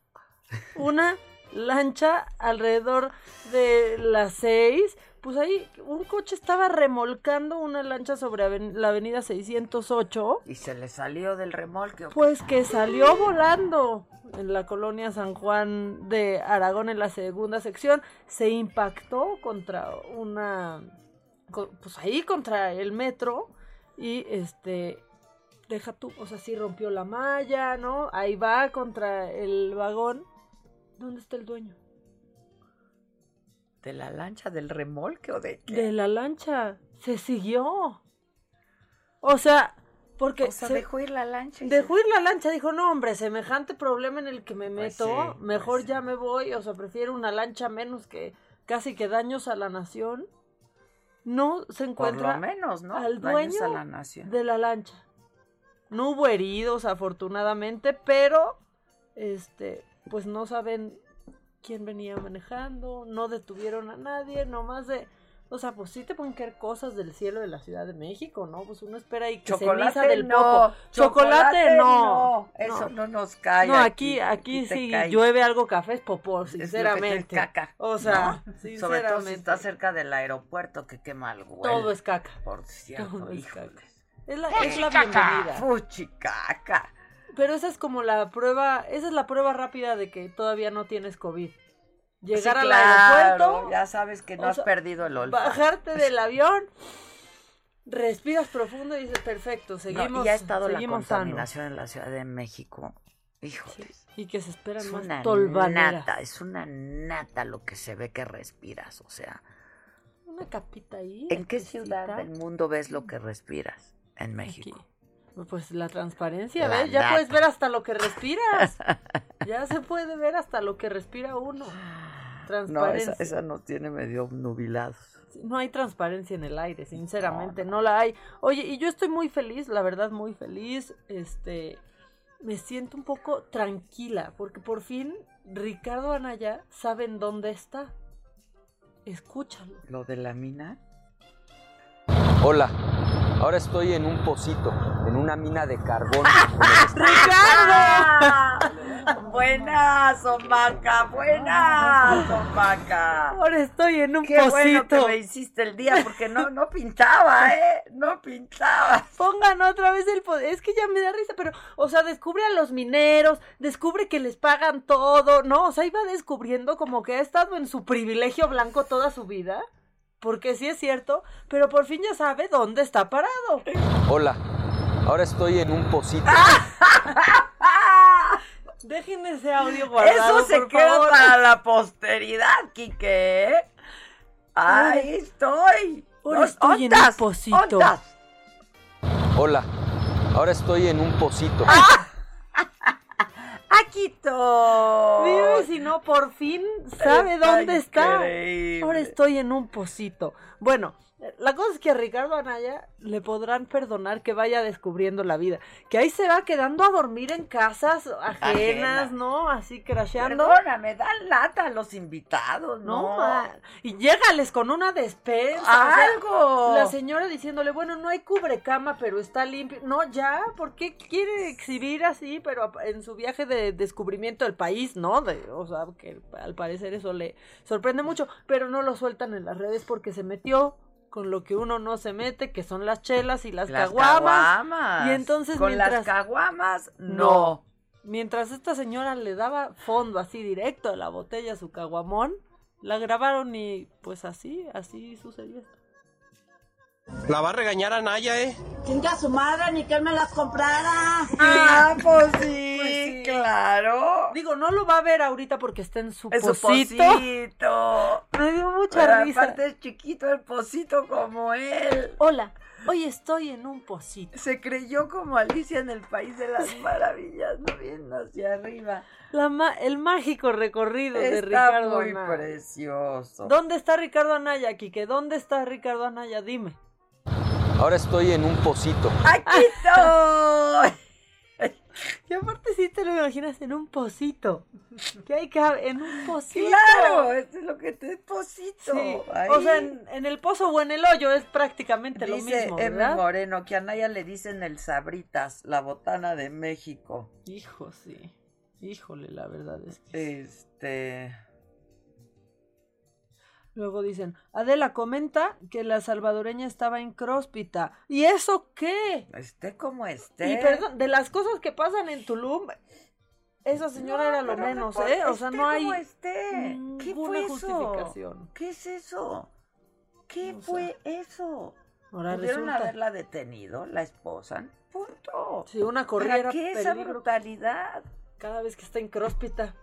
Una lancha alrededor de las seis. Pues ahí un coche estaba remolcando una lancha sobre la avenida 608. Y se le salió del remolque. Pues que salió volando en la colonia San Juan de Aragón en la segunda sección. Se impactó contra una... Pues ahí contra el metro. Y este... Deja tú, o sea, sí rompió la malla, ¿no? Ahí va contra el vagón ¿Dónde está el dueño? ¿De la lancha, del remolque o de qué? De la lancha. Se siguió. O sea, porque... O sea, dejó ir la lancha. Dejó ir la lancha. Dijo, no, hombre, semejante problema en el que me pues meto. Pues mejor ya me voy. O sea, prefiero una lancha menos que casi que daños a la nación. No se encuentra... Por lo menos, ¿no? Al dueño a la nación. de la lancha. No hubo heridos, afortunadamente, pero... Este, pues no saben quién venía manejando, no detuvieron a nadie, nomás de... O sea, pues sí te pueden caer cosas del cielo de la Ciudad de México, ¿no? Pues uno espera y que chocolate ceniza del no. Chocolate, no, Eso no, nos cae. No, aquí, aquí, sí llueve algo café es popó, sinceramente. Es caca. O sea, sinceramente. Sobre todo si está cerca del aeropuerto, que mal huele. Todo es caca. Por cierto, Todo es caca. Es la, es la bienvenida. Fuchicaca. Pero esa es como la prueba, esa es la prueba rápida de que todavía no tienes COVID. Llegar al aeropuerto. Ya sabes que no has perdido el olfato. Bajarte del avión, respiras profundo y dices, perfecto, seguimos. No, y ha estado la contaminación en la Ciudad de México. Híjole. y que se esperan es más una tolvanera. nata, es una nata lo que se ve que respiras, o sea. Una capita ahí. ¿En qué ciudad del mundo ves lo que respiras? En México. Pues la transparencia, ¿ves? Ya puedes ver hasta lo que respiras. ya se puede ver hasta lo que respira uno. transparencia. esa, esa nos tiene medio nubilados. No hay transparencia en el aire, sinceramente, no, la hay. Oye, y yo estoy muy feliz, la verdad, muy feliz. Este, me siento un poco tranquila, porque por fin Ricardo Anaya sabe en dónde está. Escúchalo. ¿Lo de la mina? Hola, ahora estoy en un pocito, en una mina de carbón. ¡Ricardo! Buenas, Omaca, buenas, Omaca. Ahora estoy en un Qué pocito. bueno que me hiciste el día porque no, no pintaba, ¿eh? No pintaba. Pongan otra vez el poder. Es que ya me da risa, pero, o sea, descubre a los mineros, descubre que les pagan todo, ¿no? O sea, iba descubriendo como que ha estado en su privilegio blanco toda su vida. Porque sí es cierto, pero por fin ya sabe dónde está parado. Hola, ahora estoy en un pocito. Dejen ese audio guardado. Eso se por queda favor. para la posteridad, Quique. ¿eh? Ahí estoy. Ahora estoy en un pocito. ¿ondas? Hola, ahora estoy en un pocito. Aquí estoy. Dime si no, por fin sabe Está dónde está. increíble. Ahora estoy en un pocito. Bueno, la cosa es que a Ricardo Anaya le podrán perdonar que vaya descubriendo la vida. Que ahí se va quedando a dormir en casas ajenas, Ajena. ¿no? Así crasheando. Perdóname, dan lata a los invitados, No, y llégales con una despensa. o sea, Algo. la señora diciéndole, bueno, no hay cubrecama, pero está limpio. No, ya, ¿por qué quiere exhibir así? Pero en su viaje de descubrimiento del país, ¿no? De, o sea, que al parecer eso le sorprende mucho, pero no lo sueltan en las redes porque se metió con lo que uno no se mete, que son las chelas y las, Las caguamas. caguamas. Y entonces Con mientras... las caguamas, No. no. Mientras esta señora le daba fondo así directo a la botella a su caguamón, la grabaron y pues así, así sucedió esto. La va a regañar a Naya, ¿eh? Chinga su madre, ni que él me las comprara. Ah, pues sí, Pues sí. claro. Digo, no lo va a ver ahorita porque está en su Es su pocito. pocito. Me dio mucha Pero risa. aparte es chiquito el pocito como él. Hola, hoy estoy en un pocito. Se creyó como Alicia en el País de las Maravillas, no viendo hacia arriba. La ma- el mágico recorrido de Está Ricardo muy Anaya. precioso. ¿Dónde está Ricardo Anaya, Quique? ¿Dónde está Ricardo Anaya? Dime. Ahora estoy en un pocito. ¡Aquí estoy! Y aparte sí te lo imaginas en un pocito. Que hay que en un pocito. Claro, esto es lo que te es pocito. Sí. O sea, en, en el pozo o en el hoyo es prácticamente lo Dice mismo. ¿verdad? Moreno que a Naya le dicen el Sabritas, la botana de México. Hijo, sí. Híjole, la verdad es que... Este. Luego dicen, Adela comenta que la salvadoreña estaba incróspita. ¿Y eso qué? Esté como esté. Y perdón, de las cosas que pasan en Tulum, esa señora No, era lo menos, ¿eh? O sea, no hay como esté. ¿Qué fue eso? justificación. ¿Qué es eso? ¿Qué O sea, fue eso? Ahora Pudieron resulta- haberla detenido, la esposan. Punto. Si una ¿Para corriera qué esa brutalidad? cada vez que está incróspita.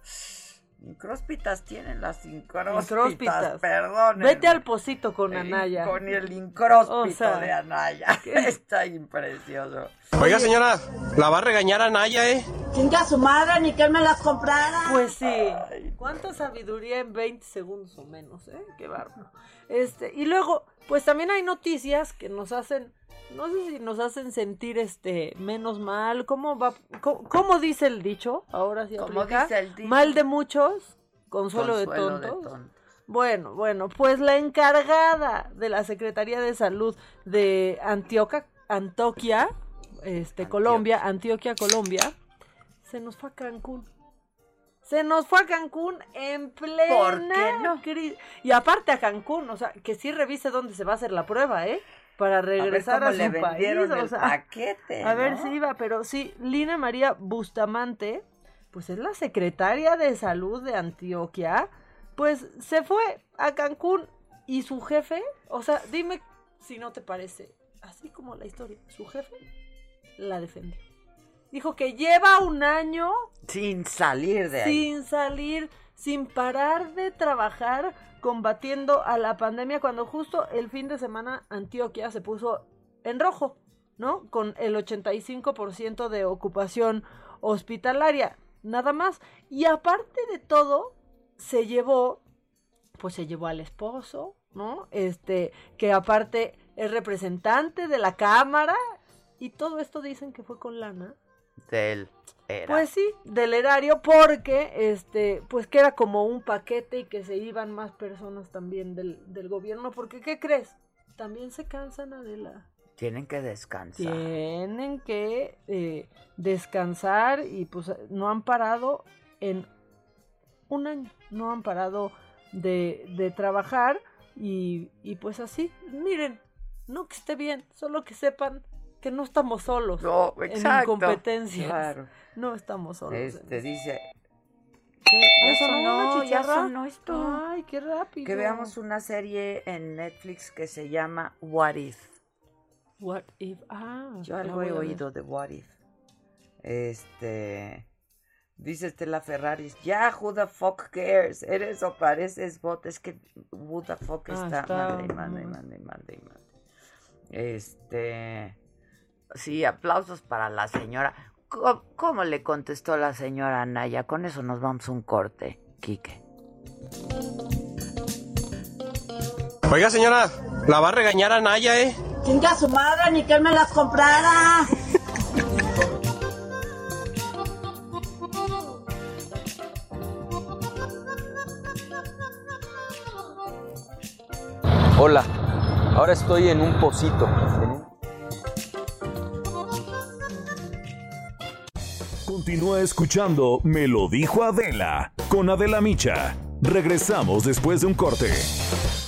Incróspitas tienen las incróspitas. Incróspitas. Perdón. Vete al pocito con Anaya. Con el incróspito O sea, de Anaya. Está imprecioso. Oiga, señora, la va a regañar a Naya, ¿eh? Chinga su madre, ni que él me las comprara. Pues sí. ¿Cuánta sabiduría en 20 segundos o menos, eh? Qué bárbaro. Este, y luego, pues también hay noticias que nos hacen, no sé si nos hacen sentir este menos mal. ¿Cómo va? ¿Cómo, cómo dice el dicho? Ahora sí ¿Cómo aplica. dice el dicho? Mal de muchos, consuelo, de Consuelo de tontos. tontos. Bueno, bueno, pues la encargada de la Secretaría de Salud de Antioquia, Antoquia, este, Colombia, Antioquia, Colombia, se nos fue a Cancún. Se nos fue a Cancún en plena ¿Por qué no? Y aparte a Cancún, o sea, que sí revise dónde se va a hacer la prueba, ¿eh? Para regresar a, cómo su le país. vendieron o el sea, paquete, A ver ¿no? si iba, pero sí, Lina María Bustamante, pues es la secretaria de salud de Antioquia, pues se fue a Cancún y su jefe, o sea, dime si no te parece, así como la historia, su jefe la defendió. Dijo que lleva un año Sin salir de ahí. sin salir, sin parar de trabajar combatiendo a la pandemia cuando justo el fin de semana Antioquia se puso en rojo, ¿no? Con el 85% de ocupación hospitalaria, nada más. Y aparte de todo, se llevó pues se llevó al esposo, ¿no? Este, que aparte es representante de la Cámara y todo esto dicen que fue con lana. Del era. Pues sí, del erario, porque este, pues que era como un paquete y que se iban más personas también del, del gobierno, porque ¿qué crees? También se cansan, Adela. Tienen que descansar. Tienen que eh, descansar y pues no han parado en un año, no han parado de, de trabajar y, y pues así, miren, no que esté bien, solo que sepan que no estamos solos No, en exacto, incompetencias. claro. No estamos solos. en Este dice. ¿Ya Ya sonó una sonó, ya chicharra? sonó esto. Ay, qué rápido. Que veamos una serie en Netflix que se llama What If. What if? Ah, Yo algo he oído de What If. Este. Dice Estela Ferraris, ya, who the fuck cares? Eres o pareces bot. Es que who the fuck Ah, está, está mande, mande, muy- mande, mande, mande. Este. Sí, aplausos para la señora. ¿Cómo, cómo le contestó la señora Naya? Con eso nos vamos a un corte, Quique. Oiga, señora, la va a regañar a Naya, ¿eh? Chinga su madre, ni que él me las comprara. Hola, ahora estoy en un pocito. en un- Continúa escuchando Me lo dijo Adela con Adela Micha. Regresamos después de un corte.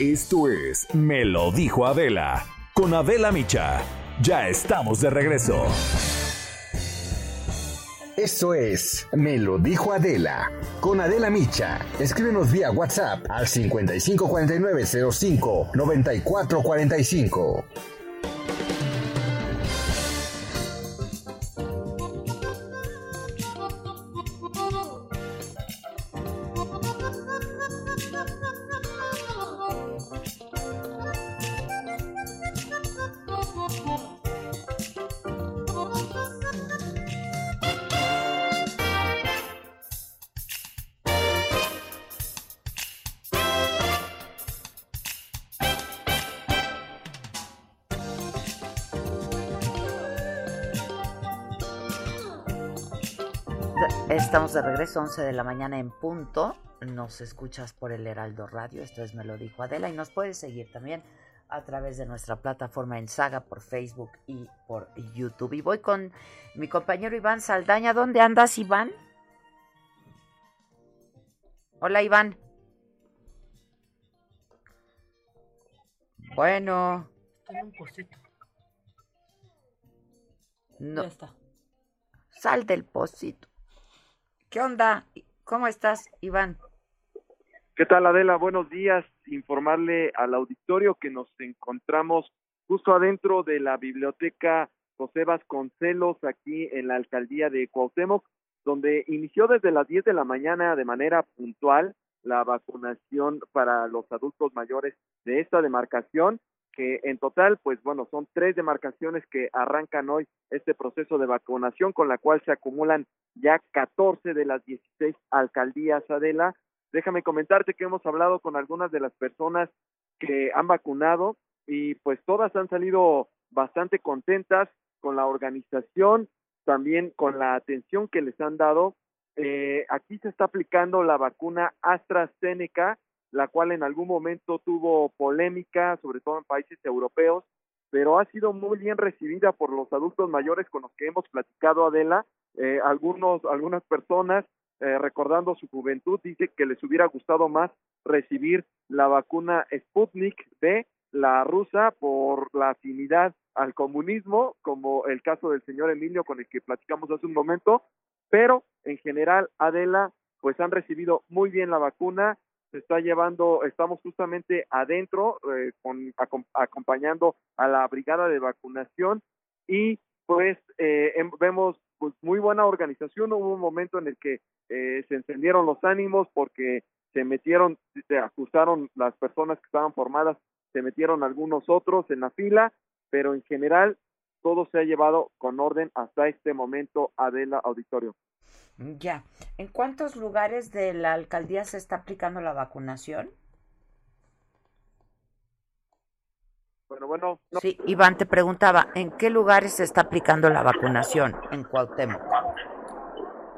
Esto es Me lo dijo Adela con Adela Micha. Ya estamos de regreso. Esto es Me lo dijo Adela. Con Adela Micha. Escríbenos vía WhatsApp al 554905 9445. De regreso, 11 de la mañana en punto. Nos escuchas por el Heraldo Radio. Esto es Me lo dijo Adela. Y nos puedes seguir también a través de nuestra plataforma en Saga por Facebook y por YouTube. Y voy con mi compañero Iván Saldaña. ¿Dónde andas, Iván? Hola, Iván. Bueno, no. Ya está. Sal del pocito. ¿Qué onda? ¿Cómo estás, Iván? ¿Qué tal Adela? Buenos días. Informarle al auditorio que nos encontramos justo adentro de la biblioteca José Vasconcelos aquí en la alcaldía de Cuauhtémoc, donde inició desde las 10 de la mañana de manera puntual la vacunación para los adultos mayores de esta demarcación, que en total, pues bueno, son tres demarcaciones que arrancan hoy este proceso de vacunación, con la cual se acumulan ya 14 de las 16 alcaldías, Adela. Déjame comentarte que hemos hablado con algunas de las personas que han vacunado y pues todas han salido bastante contentas con la organización, también con la atención que les han dado. Eh, aquí se está aplicando la vacuna AstraZeneca, la cual en algún momento tuvo polémica, sobre todo en países europeos, pero ha sido muy bien recibida por los adultos mayores con los que hemos platicado, Adela. Eh, algunos, algunas personas, eh, recordando su juventud, dice que les hubiera gustado más recibir la vacuna Sputnik B, la rusa, por la afinidad al comunismo, como el caso del señor Emilio con el que platicamos hace un momento, pero en general, Adela, pues han recibido muy bien la vacuna, se está llevando, estamos justamente adentro, eh, con, acom- acompañando a la brigada de vacunación y pues eh, em- vemos pues muy buena organización, hubo un momento en el que eh, se encendieron los ánimos porque se metieron, se acusaron las personas que estaban formadas, se metieron algunos otros en la fila, pero en general todo se ha llevado con orden hasta este momento, Adela Auditorio. Ya. ¿En cuántos lugares de la alcaldía se está aplicando la vacunación? Bueno, bueno. Sí, Iván te preguntaba, ¿en qué lugares se está aplicando la vacunación en Cuauhtémoc?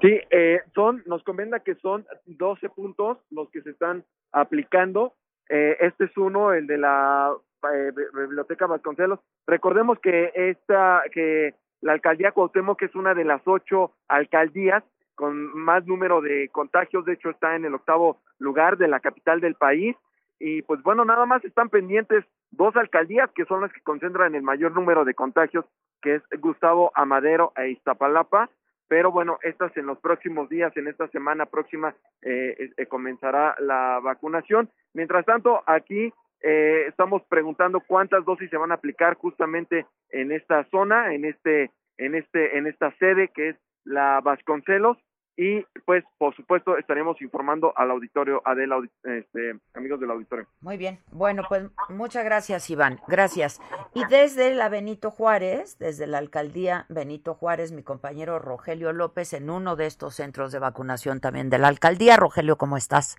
Sí, eh, son, nos comenta que son 12 puntos los que se están aplicando. Eh, este es uno, el de la eh, Biblioteca Vasconcelos. Recordemos que esta, que la alcaldía Cuauhtémoc es una de las ocho alcaldías con más número de contagios, de hecho está en el octavo lugar de la capital del país. Y pues bueno, nada más están pendientes dos alcaldías que son las que concentran el mayor número de contagios, que es Gustavo Amadero e Iztapalapa pero bueno, estas en los próximos días, en esta semana próxima, eh, eh, comenzará la vacunación. Mientras tanto, aquí eh, estamos preguntando cuántas dosis se van a aplicar justamente en esta zona, en este, en este, en esta sede que es la Vasconcelos, y pues por supuesto estaremos informando al auditorio, Adela, este, amigos del auditorio. Muy bien, bueno pues muchas gracias Iván, gracias. Y desde la Benito Juárez, desde la alcaldía Benito Juárez, mi compañero Rogelio López en uno de estos centros de vacunación también de la alcaldía. Rogelio, ¿cómo estás?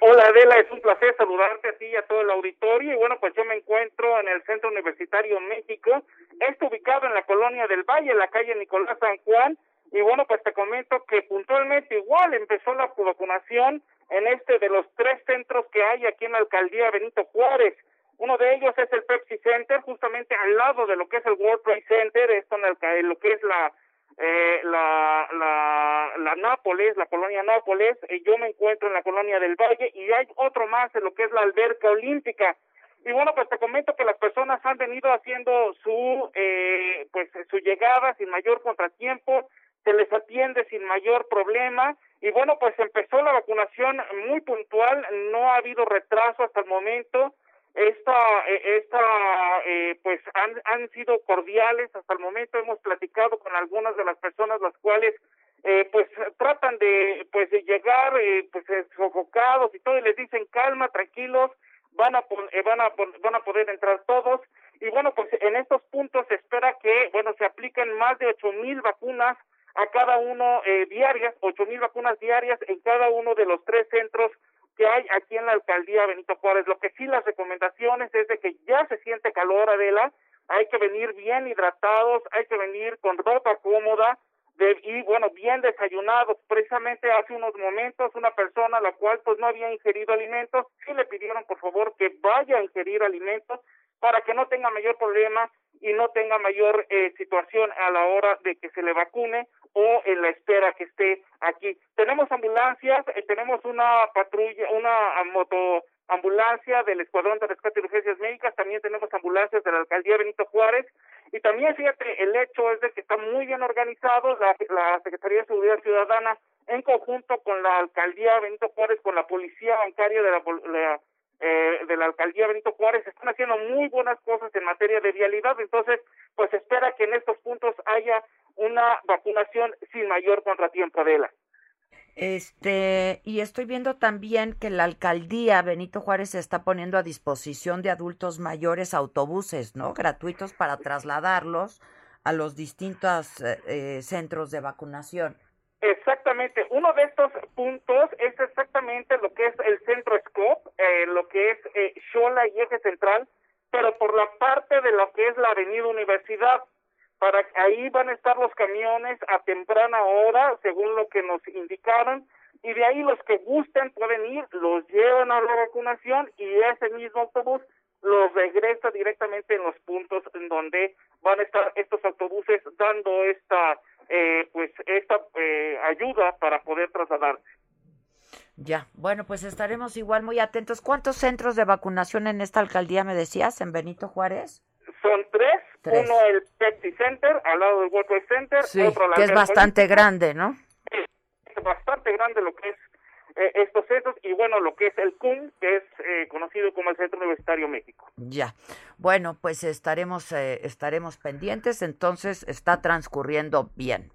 Hola Adela, es un placer saludarte a ti y a todo el auditorio. Y bueno, pues yo me encuentro en el Centro Universitario México. Está ubicado en la colonia del Valle, en la calle Nicolás San Juan y bueno, pues te comento que puntualmente igual empezó la vacunación en este de los tres centros que hay aquí en la alcaldía Benito Juárez. Uno de ellos es el Pepsi Center, justamente al lado de lo que es el World Trade Center, esto en, lo que es la, eh, la, la, la Nápoles, la colonia Nápoles. Eh, yo me encuentro en la colonia del Valle y hay otro más en lo que es la alberca olímpica. Y bueno, pues te comento que las personas han venido haciendo su, eh, pues su llegada sin mayor contratiempo se les atiende sin mayor problema y bueno, pues empezó la vacunación muy puntual, no ha habido retraso hasta el momento. Esta, eh, esta, eh, pues han, han sido cordiales hasta el momento. Hemos platicado con algunas de las personas las cuales, eh, pues tratan de, pues de llegar, eh, pues sofocados y todo y les dicen calma, tranquilos, van a, eh, van a, van a poder entrar todos. Y bueno, pues en estos puntos se espera que, bueno, se apliquen más de ocho mil vacunas a cada uno eh, diarias, ocho mil vacunas diarias en cada uno de los tres centros que hay aquí en la alcaldía Benito Juárez. Lo que sí las recomendaciones es de que ya se siente calor, Adela, hay que venir bien hidratados, hay que venir con ropa cómoda de, y bueno, bien desayunados. Precisamente hace unos momentos una persona a la cual pues no había ingerido alimentos, sí le pidieron por favor que vaya a ingerir alimentos para que no tenga mayor problema y no tenga mayor eh, situación a la hora de que se le vacune o en la espera que esté aquí. Tenemos ambulancias, eh, tenemos una patrulla, una moto ambulancia del Escuadrón de Rescate y Urgencias Médicas, también tenemos ambulancias de la Alcaldía Benito Juárez y también fíjate, el hecho es de que está muy bien organizado la, la Secretaría de Seguridad Ciudadana en conjunto con la Alcaldía Benito Juárez, con la Policía Bancaria de la, la eh, de la alcaldía Benito Juárez están haciendo muy buenas cosas en materia de vialidad, entonces pues espera que en estos puntos haya una vacunación sin mayor contratiempo de la. Este, y estoy viendo también que la alcaldía Benito Juárez se está poniendo a disposición de adultos mayores autobuses, ¿no? Gratuitos para trasladarlos a los distintos eh, eh centros de vacunación. Exactamente, uno de estos puntos es exactamente lo que es el centro SCOP, eh, lo que es eh, y Eje Central, pero por la parte de lo que es la Avenida Universidad. Para ahí van a estar los camiones a temprana hora, según lo que nos indicaron, y de ahí los que gusten pueden ir, los llevan a la vacunación y ese mismo autobús los regresa directamente en los puntos en donde van a estar estos autobuses dando esta eh, pues esta eh, ayuda para poder trasladarse. Ya, bueno, pues estaremos igual muy atentos. ¿Cuántos centros de vacunación en esta alcaldía me decías, en Benito Juárez? Son tres. Uno el Pepsi Center, al lado del World Trade Center. Sí, que es bastante grande, ¿no? Es bastante grande lo que es eh, estos centros y bueno, lo que es el CUM, que es eh, conocido como el Centro Universitario México. Ya, bueno, pues estaremos, eh, estaremos pendientes, entonces está transcurriendo bien.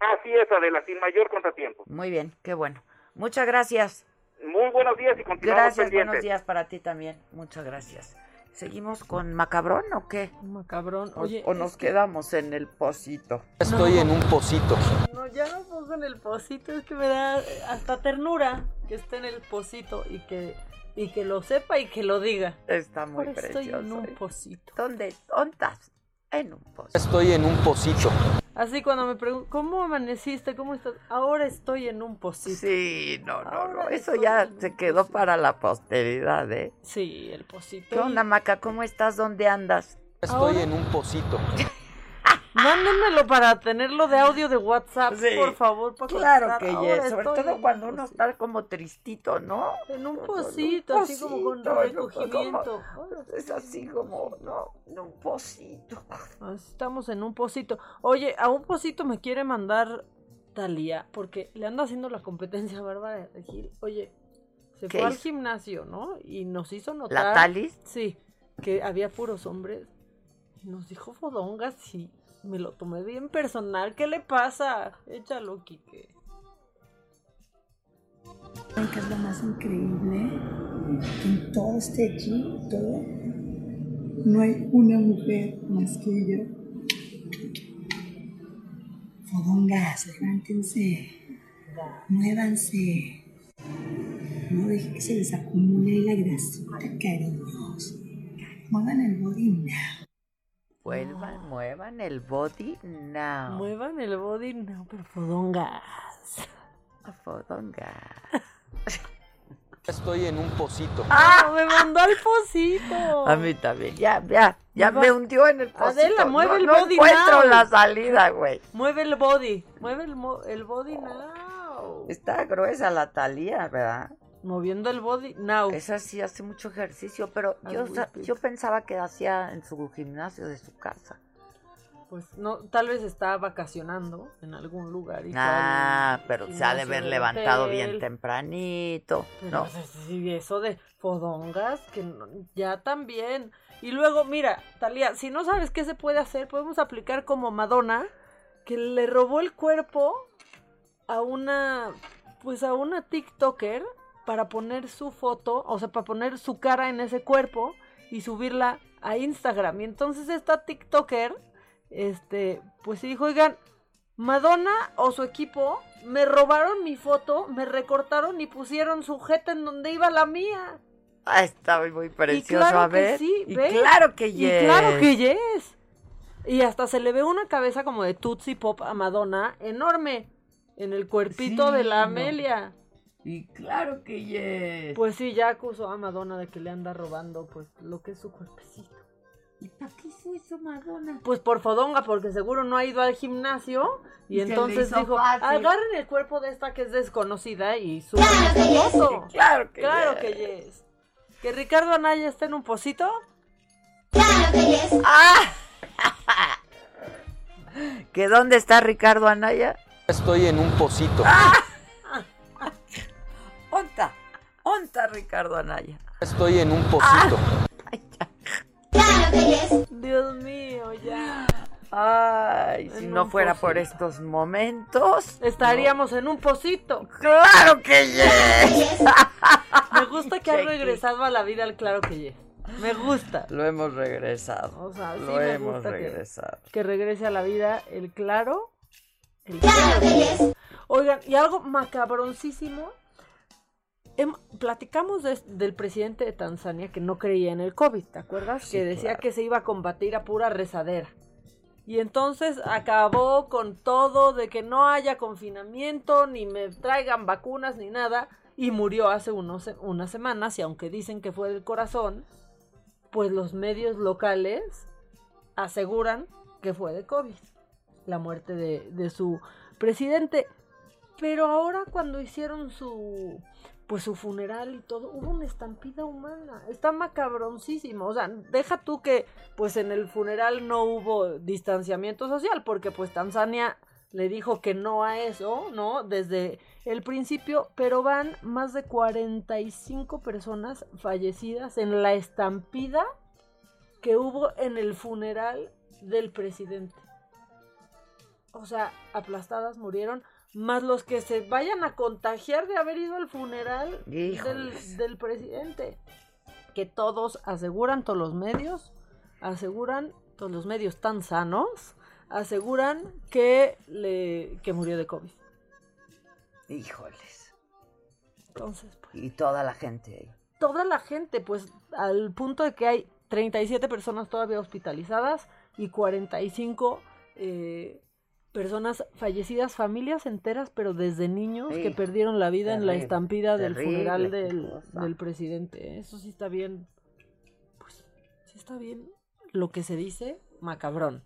Así es, Adela, sin mayor contratiempo. Muy bien, qué bueno. Muchas gracias. Muy buenos días y continuamos Gracias, buenos días para ti también. Muchas gracias. ¿Seguimos con Macabrón o qué? Macabrón, oye. O, nos quedamos en el pocito. Estoy en un pocito. No, ya no pongo en el pocito, es que me da hasta ternura que esté en el pocito y que y que lo sepa y que lo diga. Está muy Ahora precioso. Estoy en un ¿eh? pocito. ¿Dónde, dónde estás? En un pocito. Estoy en un pocito. Así cuando me preguntan, ¿cómo amaneciste? ¿Cómo estás? Ahora estoy en un pocito. Sí, no, no, no. Eso ya se quedó para la posteridad, ¿eh? Sí, el pocito. ¿Qué onda, Maca? ¿Cómo estás? ¿Dónde andas? Estoy Ahora- en un pocito. Mándenmelo para tenerlo de audio de WhatsApp, Sí. por favor. para Claro contestar. que Ahora yes, sobre todo cuando un uno está como tristito, ¿no? En un pocito, un así como con recogimiento. como- Es así como, ¿no? En un pocito. Estamos en un pocito. Oye, a un pocito me quiere mandar Talía, porque le anda haciendo la competencia a Bárbara de Gil. Oye, se ¿Qué fue al gimnasio, ¿no? Y nos hizo notar. ¿La Talis? Sí, que había puros hombres. Y nos dijo fodongas y me lo tomé bien personal. ¿Qué le pasa? Échalo, Quique. ¿Saben qué es lo más increíble? Que en todo este equipo, no hay una mujer más que yo. Fodongas, levántense, muévanse. No dejen que se les acumule la grasita, cariños. Muevan el body now. Vuelvan, muevan el body now. Muevan el body, no, pero fodongas. Fodonga. Estoy en un pocito. ¡Ah! Me mandó al pocito. A mí también. Ya, ya, ya Me me hundió en el pocito. Adela, mueve no, el no body encuentro now. la salida, güey. Mueve el body. Mueve el, mo- el body now. Está gruesa la Talía, ¿verdad? Moviendo el body now. Esa sí hace mucho ejercicio, pero yo, yo pensaba que hacía en su gimnasio de su casa. Pues no, tal vez está vacacionando en algún lugar. y Ah, pero se ha de haber levantado hotel. bien tempranito, ¿no? pues, sí, eso de fodongas, que no- ya también. Y luego, mira, Talía, si no sabes qué se puede hacer, podemos aplicar como Madonna, que le robó el cuerpo a una, pues a una TikToker para poner su foto, o sea, para poner su cara en ese cuerpo y subirla a Instagram. Y entonces esta TikToker, este, pues sí dijo, oigan, Madonna o su equipo me robaron mi foto, me recortaron y pusieron su jeta en donde iba la mía. Ah, está muy Y precioso, claro a ver. que sí, y claro que Y yes. claro que yes. Y hasta se le ve una cabeza como de Tootsie Pop a Madonna enorme en el cuerpito Sí, de la no. Y claro que yes. Pues sí, ya acusó a Madonna de que le anda robando pues lo que es su cuerpecito. ¿Y para qué hizo eso Madonna? Pues por fodonga, porque seguro no ha ido al gimnasio. Y, entonces dijo, fácil. agarren el cuerpo de esta que es desconocida y suban esa yes. foto. Claro que Claro yes. que yes. ¿Que Ricardo Anaya está en un pocito? ¡Ah! ¿Que dónde está Ricardo Anaya? Estoy en un pocito. ¡Onta! ¡Onta Ricardo Anaya! Estoy en un pocito. Dios mío, ya. Ay, si no fuera por estos momentos. Estaríamos en un pocito. ¡Claro que yes! Me gusta que ha regresado a la vida el claro que yes. Me gusta. Lo hemos regresado. O sea, sí Lo me hemos gusta que- regresado. Que regrese a la vida el claro. El claro que yes. Oigan, y algo macabroncísimo. Em- platicamos de- del presidente de Tanzania que no creía en el COVID, ¿te acuerdas? Sí, que decía claro. que se iba a combatir a pura rezadera. Y entonces acabó con todo de que no haya confinamiento, ni me traigan vacunas, ni nada. Y murió hace unos, unas semanas, y aunque dicen que fue del corazón, pues los medios locales aseguran que fue de COVID, la muerte de, de su presidente. Pero ahora cuando hicieron su pues su funeral y todo, hubo una estampida humana. Está macabroncísimo. O sea, deja tú que pues en el funeral no hubo distanciamiento social, porque pues Tanzania le dijo que no a eso, ¿no? Desde el principio, pero van más de 45 personas fallecidas en la estampida que hubo en el funeral del presidente. O sea, aplastadas murieron, más los que se vayan a contagiar de haber ido al funeral del, presidente. Que todos aseguran, todos los medios, aseguran, todos los medios tan sanos, aseguran que, le, que murió de COVID. Híjoles. Entonces, pues, Y toda la gente ahí. toda la gente, pues al punto de que hay 37 personas todavía hospitalizadas y 45 eh, personas fallecidas, familias enteras, pero desde niños Sí. que perdieron la vida en la estampida del terrible funeral del, presidente. Eso sí está bien, pues sí está bien lo que se dice, macabrón.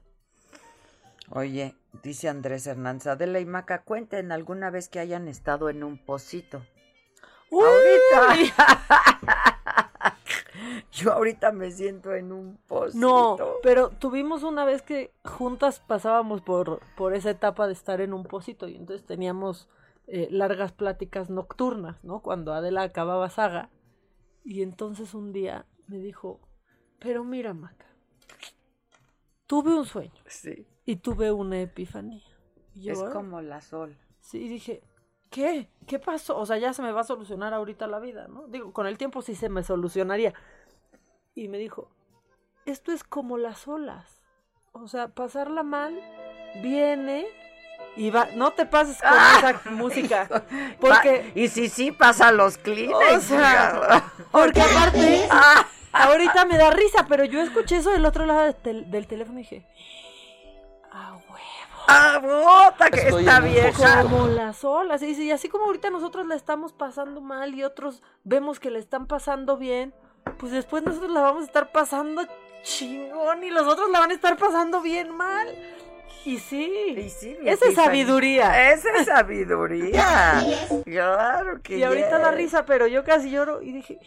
Oye, dice Andrés Hernández, Adela y Maca, cuenten alguna vez que hayan estado en un pocito. Ahorita. Yo ahorita me siento en un pocito. No, pero tuvimos una vez que juntas pasábamos por, por esa etapa de estar en un pocito y entonces teníamos eh, largas pláticas nocturnas, ¿no? Cuando Adela acababa saga. Y entonces un día me dijo, pero mira, Maca, tuve un sueño. Sí. Y tuve una epifanía. Yo, es como la sol. Sí, y dije, ¿qué? ¿Qué pasó? O sea, ya se me va a solucionar ahorita la vida, ¿no? Digo, con el tiempo sí se me solucionaría. Y me dijo, esto es como las olas. O sea, pasarla mal, viene y va. No te pases con esa música. Porque. y si sí, pasa los Kleenex. O sea, porque aparte, ahorita me da risa, pero yo escuché eso del otro lado del, tel- del teléfono y dije, ¡Ah, bota, que Estoy está vieja! Como las olas. Y, y así como ahorita nosotros la estamos pasando mal y otros vemos que le están pasando bien, pues después nosotros la vamos a estar pasando chingón y los otros la van a estar pasando bien mal. Y sí, mi esa es sabiduría. Esa es sabiduría. claro que Y ahorita da yes. risa, pero yo casi lloro y dije,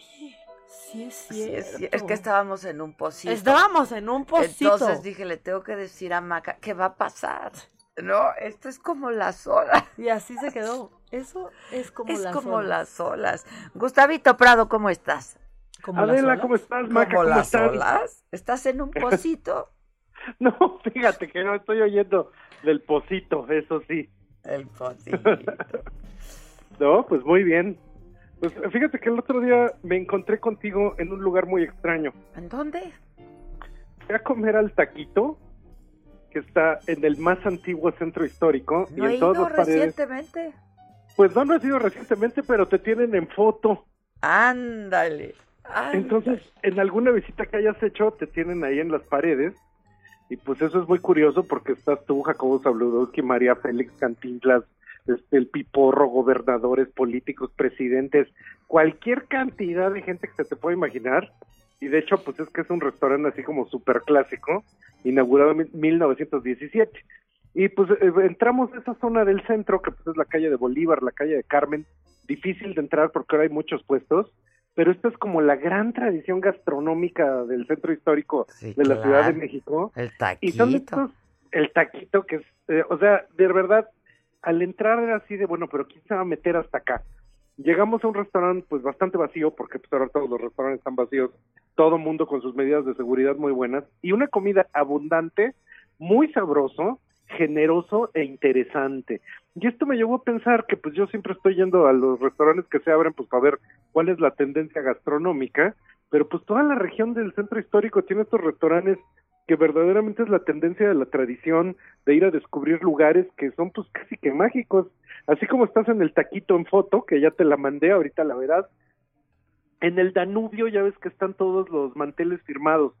sí es Sí, cierto. es, cier- es que estábamos en un pocito. Estábamos en un pocito. Entonces dije, le tengo que decir a Maca, ¿qué va a pasar? No, esto es como las olas. Y así se quedó. Eso es como es las como olas. las olas. Gustavito Prado, ¿cómo estás? ¿Como Adela, las olas? ¿cómo estás, ¿Como Maca? ¿Cómo las estás? olas? ¿Estás en un pocito? No, fíjate que no estoy oyendo del pocito, eso sí. El pocito. no, pues muy bien. Pues fíjate que el otro día me encontré contigo en un lugar muy extraño. ¿En dónde? Fui a comer al taquito, que está en el más antiguo centro histórico. No y he en todas ido las paredes. recientemente. Pues no, no he sido recientemente, pero te tienen en foto. Ándale. Entonces, en alguna visita que hayas hecho, te tienen ahí en las paredes. Y pues eso es muy curioso porque estás tú, Jacobo Zabludowski, María Félix Cantinflas, este, el Piporro, gobernadores, políticos, presidentes, cualquier cantidad de gente que se te pueda imaginar. Y de hecho, pues es que es un restaurante así como súper clásico, inaugurado en 1917. Y pues eh, entramos a esa zona del centro, que pues es la calle de Bolívar, la calle de Carmen, difícil de entrar porque ahora hay muchos puestos, pero esta es como la gran tradición gastronómica del centro histórico Sí, de la claro. Ciudad de México. El Y son taquito. estos, el taquito que es, eh, o sea, de verdad, al entrar era así de, bueno, pero ¿quién se va a meter hasta acá? Llegamos a un restaurante pues bastante vacío, porque pues ahora todos los restaurantes están vacíos, todo mundo con sus medidas de seguridad muy buenas, y una comida abundante, muy sabroso, generoso e interesante. Y esto me llevó a pensar que pues yo siempre estoy yendo a los restaurantes que se abren pues para ver cuál es la tendencia gastronómica, pero pues toda la región del centro histórico tiene estos restaurantes que verdaderamente es la tendencia de la tradición de ir a descubrir lugares que son pues casi que mágicos, así como estás en el taquito en foto, que ya te la mandé, ahorita la verás, en el Danubio ya ves que están todos los manteles firmados,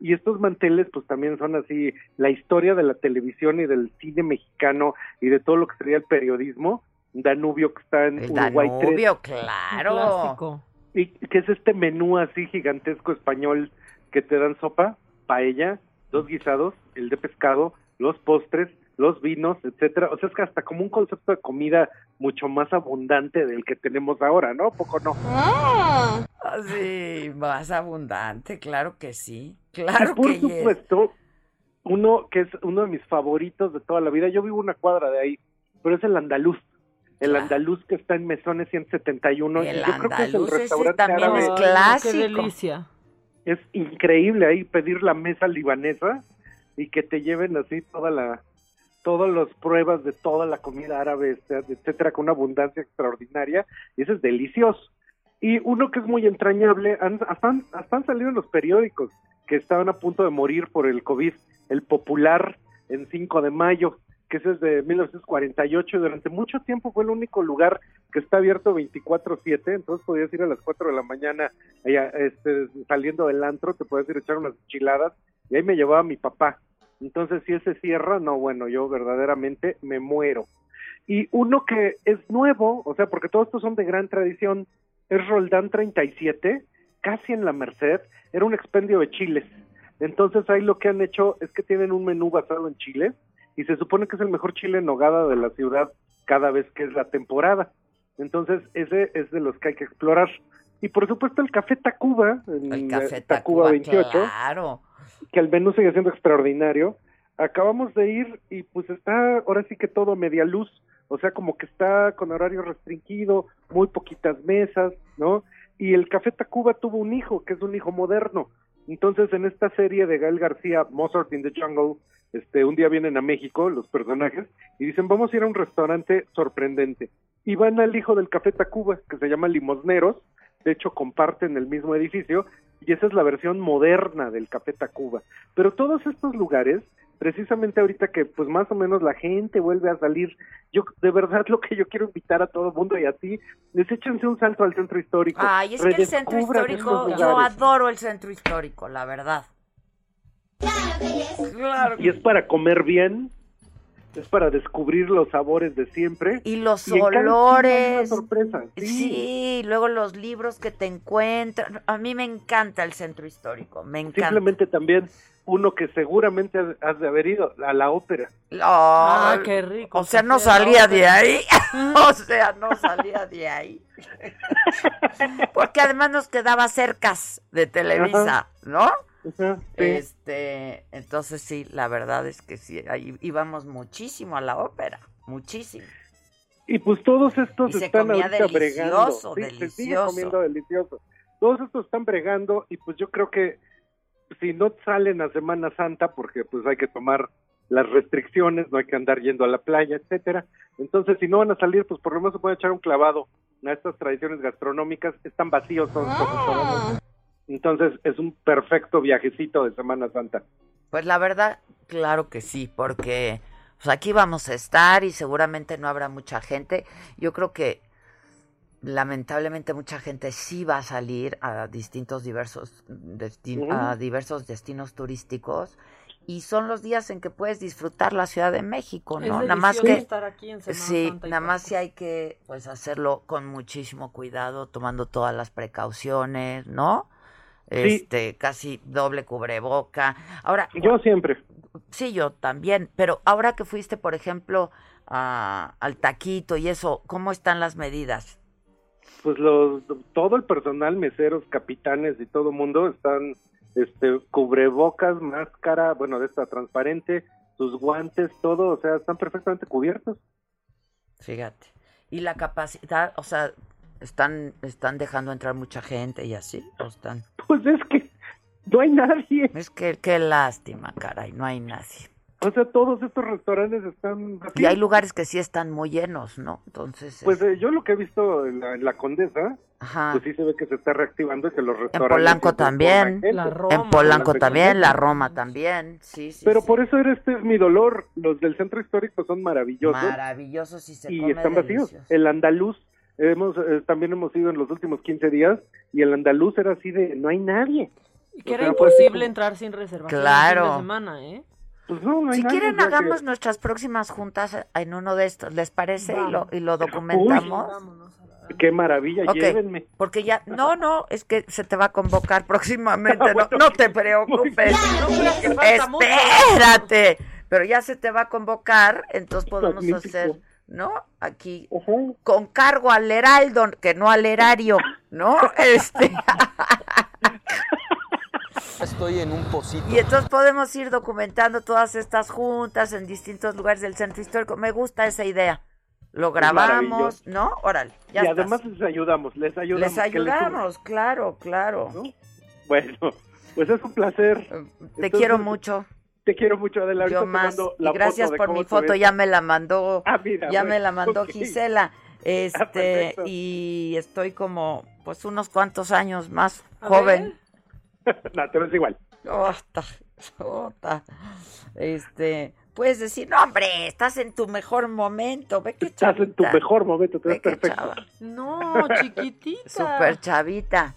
y estos manteles pues también son así la historia de la televisión y del cine mexicano y de todo lo que sería el periodismo, Danubio que está en El Uruguay 3. Danubio, claro. Clásico. Y que es este menú así gigantesco español que te dan sopa, paella, dos guisados, el de pescado, los postres, los vinos, etcétera. O sea, es que hasta como un concepto de comida mucho más abundante del que tenemos ahora, ¿no? ¿Poco no? Ah, sí, más abundante, claro que sí. Claro y por que supuesto, uno que es uno de mis favoritos de toda la vida, yo vivo una cuadra de ahí, pero es el andaluz. El Claro. andaluz que está en Mesones 171. y El yo creo que es el andaluz ese restaurante también árabe. es clásico. Qué delicia. es increíble ahí pedir la mesa libanesa y que te lleven así toda la todas las pruebas de toda la comida árabe, este, etcétera, con una abundancia extraordinaria, y eso es delicioso. Y uno que es muy entrañable, han, hasta, han, salido en los periódicos que estaban a punto de morir por el COVID, el popular en 5 de mayo, que es de 1948 y durante mucho tiempo fue el único lugar que está abierto 24/7, entonces podías ir a las 4 de la mañana allá, este, saliendo del antro, te podías ir a echar unas chiladas y ahí me llevaba mi papá. Entonces si ese cierra, no, bueno, yo verdaderamente me muero. Y uno que es nuevo, o sea, porque todos estos son de gran tradición, es Roldán 37, casi en la Merced, era un expendio de chiles. Entonces ahí lo que han hecho es que tienen un menú basado en chiles y se supone que es el mejor chile en nogada de la ciudad cada vez que es la temporada. Entonces ese es de los que hay que explorar. Y por supuesto el Café Tacuba, en El Café eh, Tacuba, 28, claro. que el menú sigue siendo extraordinario. Acabamos de ir y pues está ahora sí que todo media luz, o sea, como que está con horario restringido, muy poquitas mesas, ¿no? Y el Café Tacuba tuvo un hijo, que es un hijo moderno. Entonces, en esta serie de Gael García, Mozart in the Jungle, este, un día vienen a México los personajes y dicen, vamos a ir a un restaurante sorprendente. Y van al hijo del Café Tacuba, que se llama Limosneros, de hecho comparten el mismo edificio, y esa es la versión moderna del Café Tacuba. Pero todos estos lugares, precisamente ahorita que pues más o menos la gente vuelve a salir, yo de verdad lo que yo quiero invitar a todo el mundo y a ti, es échense un salto al centro histórico. Ay, es que el centro histórico, yo adoro el centro histórico, la verdad. Claro. Y es para comer bien, es para descubrir los sabores de siempre. Y los una olores. sorpresa. Sí. luego los libros que te encuentran. A mí me encanta el centro histórico, me encanta. Simplemente también uno que seguramente has- de haber ido, a la ópera. Ah, qué rico. O sea, no salía de ahí. o sea, no salía de ahí. Porque además nos quedaba cercas de Televisa, Ajá. ¿no? Sí. Este, entonces sí, la verdad es que sí, ahí íbamos muchísimo a la ópera, muchísimo. Y pues todos estos Y se están bregando. delicioso, se sigue comiendo delicioso. Todos estos están bregando y pues yo creo que si no salen a Semana Santa, porque pues hay que tomar las restricciones, no hay que andar yendo a la playa, etcétera. Entonces, si no van a salir, pues por lo menos se puede echar un clavado a estas tradiciones gastronómicas. Están vacíos todos estos restaurantes. Entonces, es un perfecto viajecito de Semana Santa. Pues la verdad, claro que sí, porque pues aquí vamos a estar y seguramente no habrá mucha gente. Yo creo que lamentablemente mucha gente sí va a salir a distintos diversos desti- a diversos destinos turísticos y son los días en que puedes disfrutar la Ciudad de México, Es ¿no? Nada más que estar aquí en Semana sí, Santa nada más sí hay que pues hacerlo con muchísimo cuidado, tomando todas las precauciones, ¿no? Sí. Este, casi doble cubreboca. Ahora, Yo siempre. Sí, yo también, pero ahora que fuiste, por ejemplo, a- al taquito y eso, ¿cómo están las medidas? pues los todo el personal, meseros, capitanes y todo mundo están este cubrebocas, máscara, bueno, de esta transparente, sus guantes, todo, o sea, están perfectamente cubiertos. Fíjate. Y la capacidad, o sea, están están dejando entrar mucha gente y así, o están. Pues es que no hay nadie. Es que qué lástima, caray, no hay nadie. O sea, todos estos restaurantes están. Y hay lugares que sí están muy llenos, ¿no? Entonces, Pues eh, yo lo que he visto en la, en la Condesa, Ajá. pues sí se ve que se está reactivando y que los en restaurantes... Polanco se también, transforman gente. en Polanco Las también, la. Roma también, sí, sí. Pero sí. por eso era este es mi dolor. Los del centro histórico son maravillosos. Maravillosos y se y come están vacíos. El andaluz, hemos eh, también hemos ido en los últimos 15 días y el andaluz era así de no hay nadie. Y que O era sea, imposible entrar sin reservación Claro. el fin de semana, ¿eh? Pues no, no hay Si nadie, quieren, que- hagamos nuestras próximas juntas en uno de estos, ¿les parece? Y lo, y lo Uy. documentamos. Qué maravilla, Ok, llévenme. Porque ya, no, no, es que se te va a convocar próximamente, no, no te preocupes. Espérate, pero ya se te va a convocar, entonces podemos Magnífico. hacer, ¿no? Aquí, con cargo al heraldo, que no al erario, ¿no? Este, Estoy en un pocito. y entonces podemos ir documentando todas estas juntas en distintos lugares del centro histórico. Me gusta esa idea. Lo grabamos. ¿no? Órale, ya y estás. además les ayudamos, les ayudamos. Les ayudamos, claro, claro. Bueno, pues es un placer. Te Entonces, quiero mucho. Te quiero mucho, Adela. Ahorita Yo te más. mando Y la gracias foto por mi foto, ya me la mandó. Ah, mira, ya me la mandó ok. Gisela. Este, perfecto. y estoy como, pues, unos cuantos años más A joven. no, te ves igual. Ota, ota. Este, puedes decir, no, hombre, estás en tu mejor momento, ve que Estás en tu mejor momento, te ves qué perfecto. chava. No, chiquitita. Súper chavita.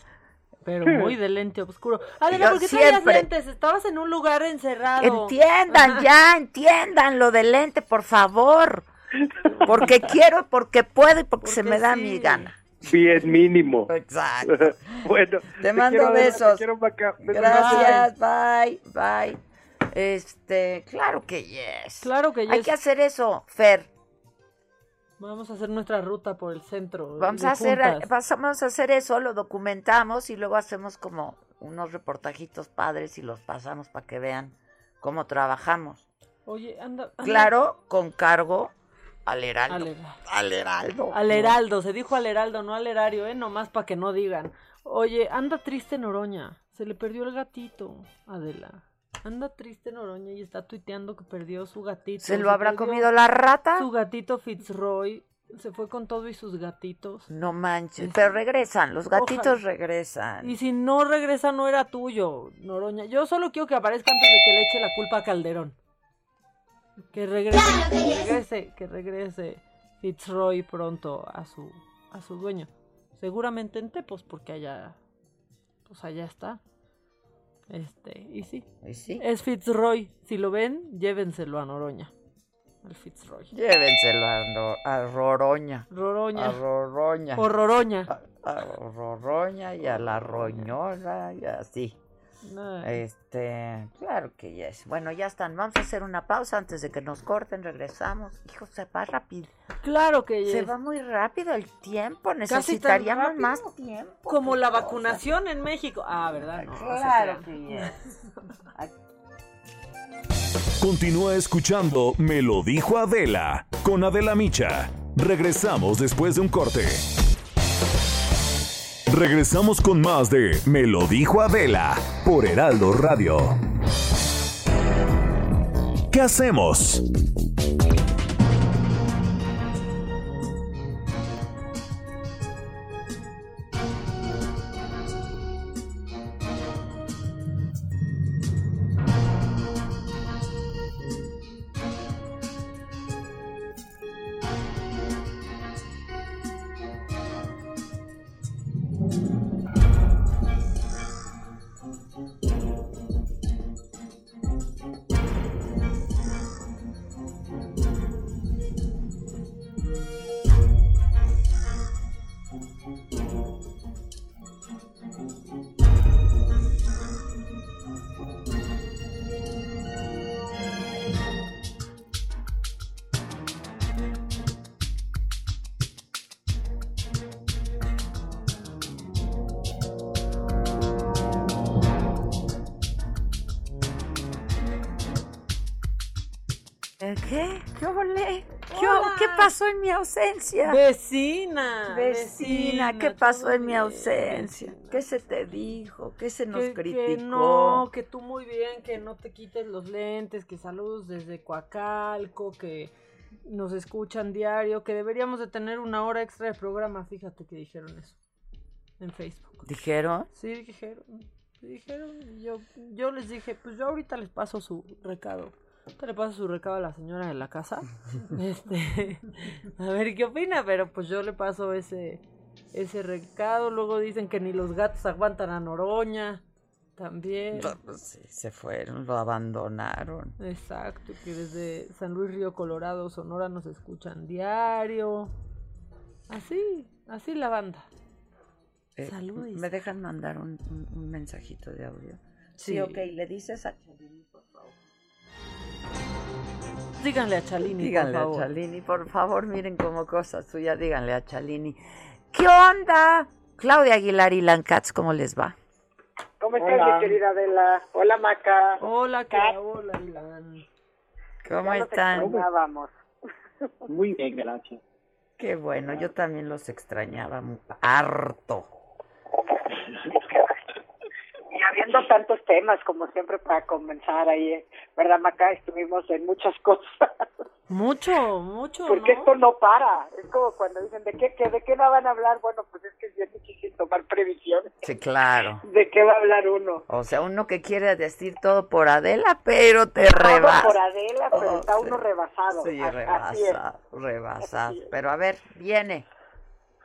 Pero muy de lente oscuro. Adela, ¿por qué traías lentes? Estabas en un lugar encerrado. Entiendan ya, entiendan lo del lente, por favor. Porque quiero, porque puedo y porque, se me da mi gana. Bien, mínimo. Exacto. bueno, Te mando quiero, besos. Te. Besos. Gracias, bye, bye. Este, claro que yes. Claro que Hay yes. que hacer eso, Fer. Vamos a hacer nuestra ruta por el centro. Vamos a hacer, vamos a hacer eso, lo documentamos y luego hacemos como unos reportajitos padres y los pasamos para que vean cómo trabajamos. Oye, anda. anda. Claro, con cargo al heraldo. Al Heraldo. Al heraldo. Al Heraldo, se dijo al Heraldo, no al erario, ¿eh? Nomás para que no digan. Oye, anda triste Noroña. Se le perdió el gatito, Adela. Anda triste Noroña y está tuiteando que perdió su gatito. ¿Se lo habrá comido la rata? Su gatito Fitzroy. Se fue con todo y sus gatitos. No manches, pero regresan, los gatitos Ojalá. regresan. Y si no regresa, no era tuyo, Noroña. Yo solo quiero que aparezca antes de que le eche la culpa a Calderón. Que regrese, que regrese, que regrese Fitzroy pronto a su, a su dueño. Seguramente en Tepos, porque allá, pues allá está. Este, y sí. ¿Y sí? Es Fitzroy. Si lo ven, llévenselo a Noroña. Al Fitzroy. Llévenselo a, Ro- a Roroña. Roroña. A Roroña. O Roroña. A Roroña y a la Roñola y así. No. Este, claro que yes. Bueno, ya están. Vamos a hacer una pausa antes de que nos corten. Regresamos. Hijo, se va rápido. Claro que Se yes. va muy rápido el tiempo. Necesitaríamos más tiempo. Como la cosa. vacunación en México. Ah, ¿verdad? No, se Claro que yes. Continúa escuchando Me lo dijo Adela con Adela Micha. Regresamos después de un corte. Regresamos con más de Me lo dijo Adela por Heraldo Radio. ¿Qué hacemos? ¿Eh, ¿Qué? ¿Qué olé? ¿Qué, ¿Qué pasó en mi ausencia? Vecina. Vecina, ¿qué pasó en mi ausencia? ¿Qué se te dijo? ¿Qué se nos que, criticó? que no, que tú muy bien, que no te quites los lentes, que saludos desde Coacalco, que nos escuchan diario, que deberíamos de tener una hora extra de programa, fíjate que dijeron eso en Facebook. ¿Dijeron? Sí, dijeron, dijeron, yo, yo les dije, pues yo ahorita les paso su recado. Ahorita le paso su recado a la señora de la casa. este, a ver qué opina, pero pues yo le paso ese, ese recado. Luego dicen que ni los gatos aguantan a Noroña. También. Pues sí, se fueron, lo abandonaron. Exacto, que desde San Luis Río Colorado, Sonora nos escuchan diario. Así, así la banda. Eh, Saludis. ¿Me dejan mandar un, un- un mensajito de audio? Sí, Sí. ok, le dices a favor. Díganle a Chalini, Díganle por a favor. Chalini, por favor, miren como cosa suya, díganle a Chalini. ¿Qué onda? Claudia Aguilar y Lancats, ¿cómo les va? ¿Cómo estás, Hola. mi querida Adela? Hola, Maca. Hola, Kat. hola, Ilan. ¿Cómo Ya están? extrañábamos. Muy bien, gracias. Qué bueno, yo también los extrañaba harto. Y habiendo tantos temas, como siempre, para comenzar ahí. ¿verdad, Maca? Estuvimos en muchas cosas. Mucho, mucho, Porque ¿no? esto no para. Es como cuando dicen, ¿de qué, qué- ¿de qué no van a hablar? Bueno, pues es que es bien muchísimo tomar previsiones. Sí, claro. ¿De qué va a hablar uno? O sea, uno que quiere decir todo por Adela, pero te Todo rebasa. por Adela, pero Oh, está sí. uno rebasado. Sí, rebasado, rebasado. Pero a ver, viene.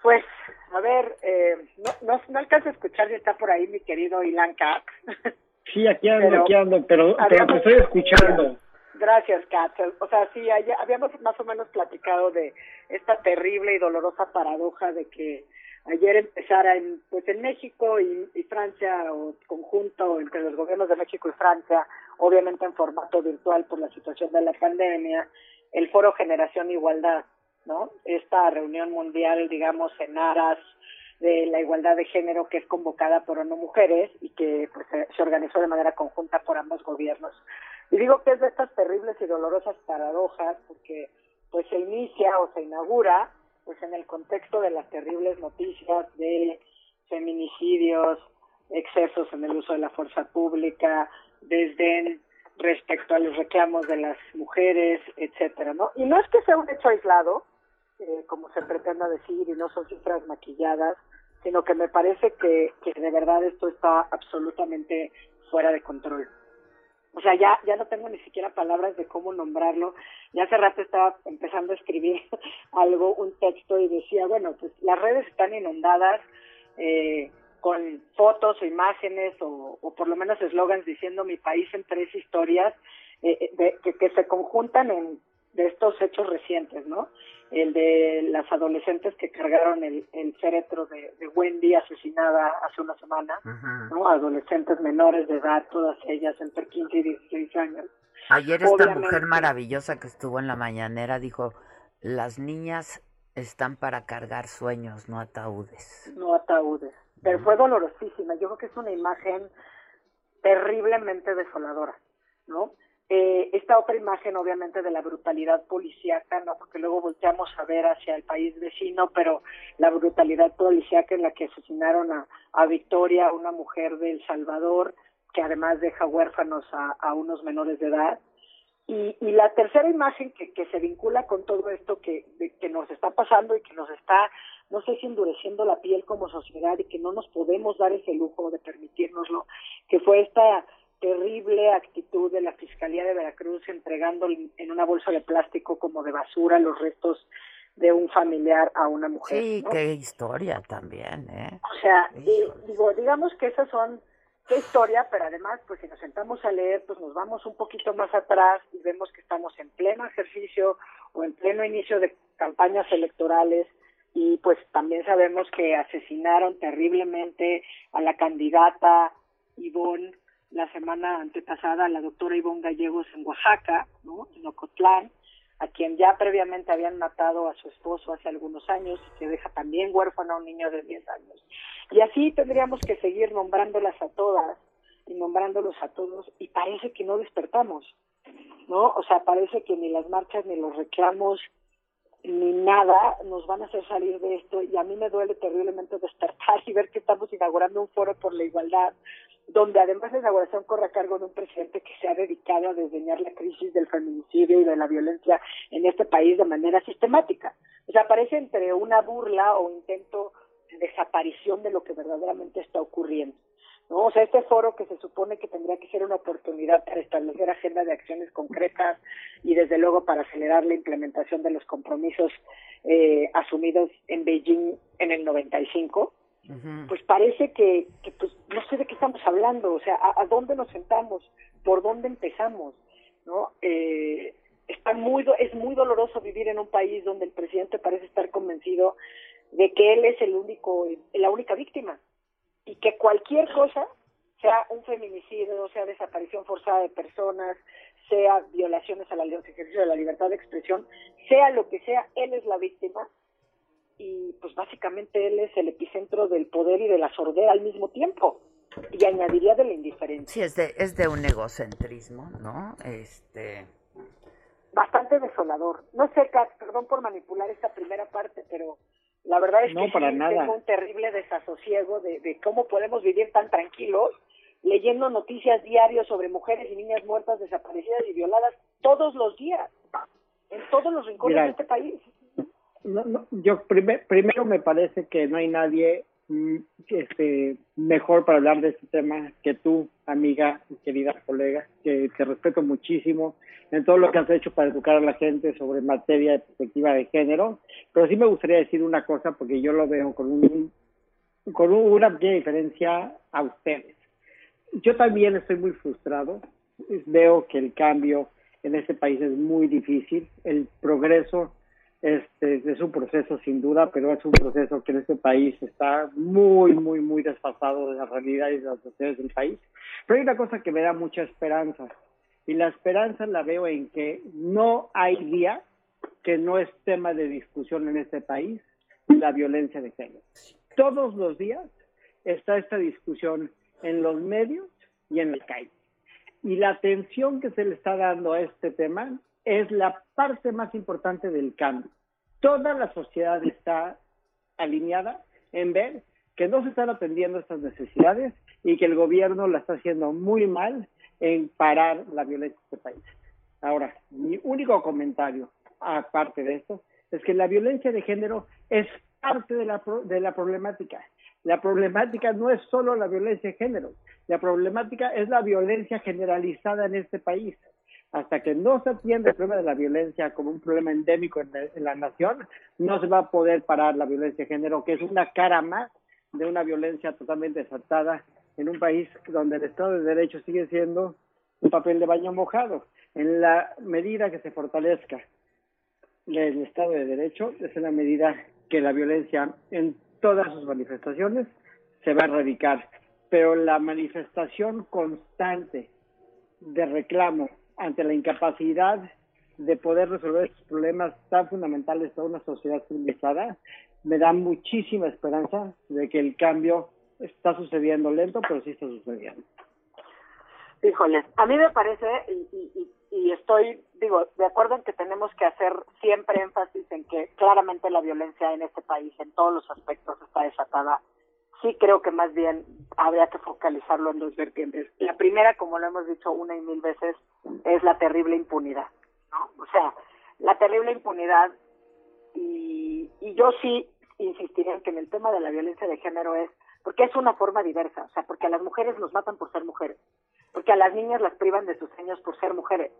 Pues, a ver, eh, no, no, no alcanzo a escuchar si está por ahí mi querido Ilan Kat. Sí, aquí ando, Pero aquí ando, pero, pero te habíamos- estoy escuchando. Gracias, Kat. O sea, sí, allá- habíamos más o menos platicado de esta terrible y dolorosa paradoja de que ayer empezara en, pues en México y, y Francia, o conjunto entre los gobiernos de México y Francia, obviamente en formato virtual por la situación de la pandemia, el foro Generación Igualdad, ¿no? Esta reunión mundial, digamos, en aras de la igualdad de género que es convocada por ONU Mujeres y que pues, se, organizó de manera conjunta por ambos gobiernos. Y digo que es de estas terribles y dolorosas paradojas porque pues se inicia o se inaugura pues en el contexto de las terribles noticias de feminicidios, excesos en el uso de la fuerza pública, desdén respecto a los reclamos de las mujeres, etcétera, ¿no? Y no es que sea un hecho aislado, eh, como se pretenda decir, y no son cifras maquilladas, sino que me parece que, que de verdad esto está absolutamente fuera de control. O sea, ya, ya no tengo ni siquiera palabras de cómo nombrarlo. Ya hace rato estaba empezando a escribir algo, un texto, y decía, bueno, pues las redes están inundadas eh, con fotos o imágenes o, o por lo menos eslogans diciendo mi país en tres historias eh, eh, que, que se conjuntan en de estos hechos recientes, ¿no? El de las adolescentes que cargaron el, el féretro de, de Wendy asesinada hace una semana, ¿no? Adolescentes menores de edad, todas ellas entre 15 y 16 años. Ayer esta Obviamente- mujer maravillosa que estuvo en la mañanera dijo, las niñas están para cargar sueños, no ataúdes. no ataúdes. Pero fue dolorosísima. Yo creo que es una imagen terriblemente desoladora, ¿no? Eh, esta otra imagen, obviamente, de la brutalidad policíaca, ¿no? Porque luego volteamos a ver hacia el país vecino, pero la brutalidad policíaca en la que asesinaron a, a Victoria, una mujer de El Salvador, que además deja huérfanos a, a unos menores de edad. Y, y la tercera imagen que, que se vincula con todo esto que, de- que nos está pasando y que nos está, no sé si endureciendo la piel como sociedad y que no nos podemos dar ese lujo de permitirnoslo, que fue esta terrible actitud de la Fiscalía de Veracruz entregando en una bolsa de plástico como de basura los restos de un familiar a una mujer. Sí, ¿no? qué historia también, ¿eh? O sea, di- digo, digamos que esas son qué historia, pero además, pues si nos sentamos a leer, pues nos vamos un poquito más atrás y vemos que estamos en pleno ejercicio o en pleno inicio de campañas electorales y pues también sabemos que asesinaron terriblemente a la candidata Ivonne la semana antepasada, la doctora Ivonne Gallegos en Oaxaca, ¿no? En Ocotlán, a quien ya previamente habían matado a su esposo hace algunos años y que deja también huérfano a un niño de 10 años. Y así tendríamos que seguir nombrándolas a todas y nombrándolos a todos y parece que no despertamos, ¿no? O sea, parece que ni las marchas ni los reclamos ni nada nos van a hacer salir de esto y a mí me duele terriblemente despertar y ver que estamos inaugurando un foro por la igualdad donde además la inauguración corre a cargo de un presidente que se ha dedicado a desdeñar la crisis del feminicidio y de la violencia en este país de manera sistemática. O sea, parece entre una burla o intento de desaparición de lo que verdaderamente está ocurriendo. ¿no? O sea, este foro que se supone que tendría que ser una oportunidad para establecer agenda de acciones concretas y desde luego para acelerar la implementación de los compromisos eh, asumidos en Beijing en el 95, pues parece que, que, pues no sé de qué estamos hablando, o sea, a, a dónde nos sentamos, por dónde empezamos, ¿no? Eh, está muy do- es muy doloroso vivir en un país donde el presidente parece estar convencido de que él es el único la única víctima y que cualquier cosa sea un feminicidio, sea desaparición forzada de personas, sea violaciones a la los ejercicio de la libertad de expresión, sea lo que sea, él es la víctima y pues básicamente él es el epicentro del poder y de la sordera al mismo tiempo y añadiría de la indiferencia. Sí, es de, es de un egocentrismo, ¿no? Este, Bastante desolador. No sé, Kat, perdón por manipular esta primera parte, pero la verdad es No, que para sí nada. tengo un terrible desasosiego de, de cómo podemos vivir tan tranquilos leyendo noticias diarios sobre mujeres y niñas muertas, desaparecidas y violadas todos los días, en todos los rincones Mira, de este país. No, no, yo prime- primero me parece que no hay nadie mm, este, mejor para hablar de este tema que tú, amiga y querida colega, que te respeto muchísimo en todo lo que has hecho para educar a la gente sobre materia de perspectiva de género, pero sí me gustaría decir una cosa porque yo lo veo con un con una pequeña diferencia a ustedes. Yo también estoy muy frustrado, veo que el cambio en este país es muy difícil, el progreso este, es un proceso sin duda, pero es un proceso que en este país está muy, muy, muy desfasado de la realidad y de las necesidades del país. Pero hay una cosa que me da mucha esperanza, y la esperanza la veo en que no hay día que no es tema de discusión en este país la violencia de género. Todos los días está esta discusión en los medios y en la calle. Y la atención que se le está dando a este tema es la parte más importante del cambio. Toda la sociedad está alineada en ver que no se están atendiendo estas necesidades y que el gobierno la está haciendo muy mal en parar la violencia en este país. Ahora, mi único comentario, aparte de esto, es que la violencia de género es parte de la, de la problemática. La problemática no es solo la violencia de género, la problemática es la violencia generalizada en este país. Hasta que no se atiende el problema de la violencia como un problema endémico en la, en la nación, no se va a poder parar la violencia de género, que es una cara más de una violencia totalmente desatada en un país donde el Estado de Derecho sigue siendo un papel de baño mojado. En la medida que se fortalezca el Estado de Derecho, es en la medida que la violencia en todas sus manifestaciones se va a erradicar. Pero la manifestación constante de reclamo ante la incapacidad de poder resolver estos problemas tan fundamentales para una sociedad civilizada, me da muchísima esperanza de que el cambio está sucediendo lento, pero sí está sucediendo. Híjoles, a mí me parece, y, y, estoy, digo, de acuerdo en que tenemos que hacer siempre énfasis en que claramente la violencia en este país, en todos los aspectos, está desatada. Sí creo que más bien habría que focalizarlo en dos vertientes. La primera, como lo hemos dicho una y mil veces, es la terrible impunidad. ¿no? O sea, la terrible impunidad y, y yo sí insistiría en que en el tema de la violencia de género es porque es una forma diversa, o sea, porque a las mujeres nos matan por ser mujeres, porque a las niñas las privan de sus sueños por ser mujeres.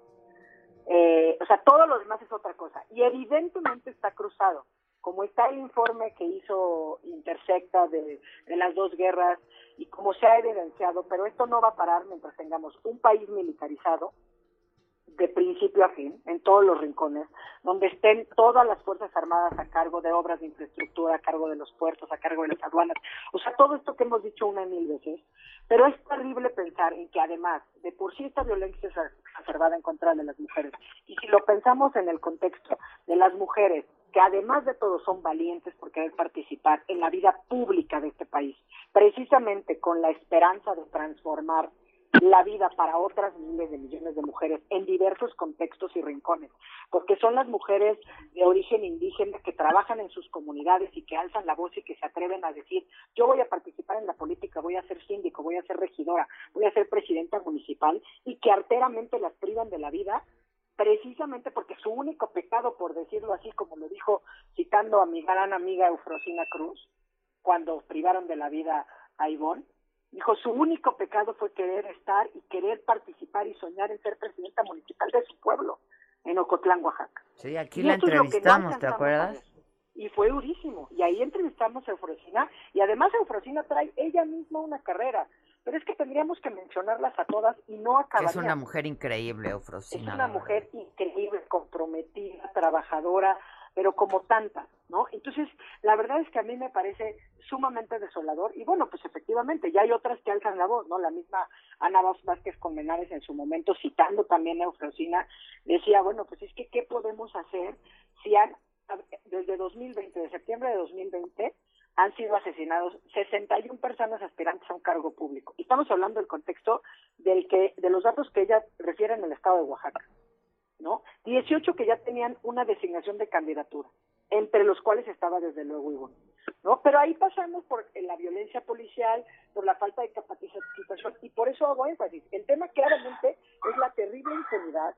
Eh, o sea, todo lo demás es otra cosa. Y evidentemente está cruzado, como está el informe que hizo Intersecta de, de las dos guerras y como se ha evidenciado, pero esto no va a parar mientras tengamos un país militarizado, de principio a fin, en todos los rincones, donde estén todas las Fuerzas Armadas a cargo de obras de infraestructura, a cargo de los puertos, a cargo de las aduanas, o sea, todo esto que hemos dicho una y mil veces, pero es terrible pensar en que además de por sí esta violencia es exacerbada en contra de las mujeres, y si lo pensamos en el contexto de las mujeres que además de todo son valientes por querer participar en la vida pública de este país, precisamente con la esperanza de transformar la vida para otras miles de millones de mujeres en diversos contextos y rincones, porque son las mujeres de origen indígena que trabajan en sus comunidades y que alzan la voz y que se atreven a decir, yo voy a participar en la política, voy a ser síndico, voy a ser regidora, voy a ser presidenta municipal y que arteramente las privan de la vida precisamente porque su único pecado, por decirlo así, como lo dijo citando a mi gran amiga Eufrosina Cruz, cuando privaron de la vida a Ivonne, Dijo, su único pecado fue querer estar y querer participar y soñar en ser presidenta municipal de su pueblo, en Ocotlán, Oaxaca. Sí, aquí la entrevistamos, ¿te acuerdas? Y fue durísimo. Y ahí entrevistamos a Eufrosina. Y además Eufrosina trae ella misma una carrera. Pero es que tendríamos que mencionarlas a todas y no acabar. Es una mujer increíble, Eufrosina. Es una mujer increíble, comprometida, trabajadora, pero como tantas, ¿no? Entonces, la verdad es que a mí me parece sumamente desolador y bueno, pues efectivamente, ya hay otras que alzan la voz, ¿no? La misma Ana Vázquez Comenares en su momento, citando también a Eufrosina, decía, bueno, pues es que, ¿qué podemos hacer si han, desde 2020, de septiembre de 2020, han sido asesinados 61 personas aspirantes a un cargo público. Y estamos hablando del contexto del que, de los datos que ella refiere en el estado de Oaxaca. ¿No? 18 que ya tenían una designación de candidatura, entre los cuales estaba desde luego Ivonne, ¿no? Pero ahí pasamos por la violencia policial, por la falta de capacitación, y por eso hago énfasis. El tema claramente es la terrible impunidad,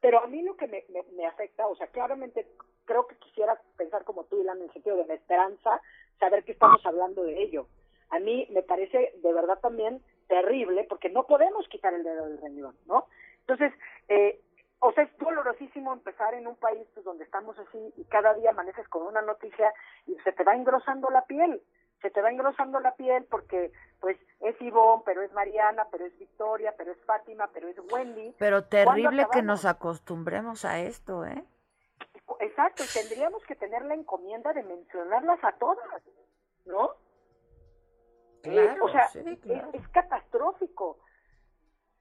pero a mí lo que me, me, afecta, o sea, claramente creo que quisiera pensar como tú, Ilan, en el sentido de la esperanza saber que estamos hablando de ello. A mí me parece de verdad también terrible porque no podemos quitar el dedo del renglón, ¿no? Entonces, eh, o sea, es dolorosísimo empezar en un país pues, donde estamos así y cada día amaneces con una noticia y se te va engrosando la piel, se te va engrosando la piel porque pues es Ivonne, pero es Mariana, pero es Victoria, pero es Fátima, pero es Wendy. Pero terrible que nos acostumbremos a esto, ¿eh? Exacto, tendríamos que tener la encomienda de mencionarlas a todas, ¿no? Claro, o sea, sí, es- claro. es, catastrófico.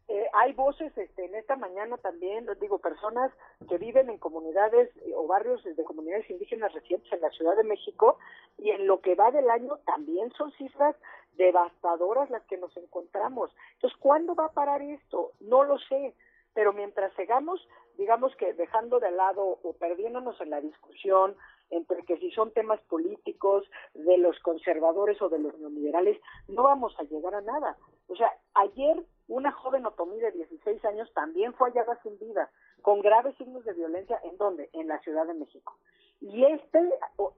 Eh, hay voces este, en esta mañana también, les digo, personas que viven en comunidades eh, o barrios de comunidades indígenas recientes en la Ciudad de México y en lo que va del año también son cifras devastadoras las que nos encontramos. Entonces, ¿cuándo va a parar esto? No lo sé, pero mientras sigamos, digamos que dejando de lado o perdiéndonos en la discusión entre que si son temas políticos de los conservadores o de los neoliberales, no vamos a llegar a nada. O sea, ayer una joven otomí de 16 años también fue hallada sin vida, con graves signos de violencia, ¿en dónde? En la Ciudad de México. Y este,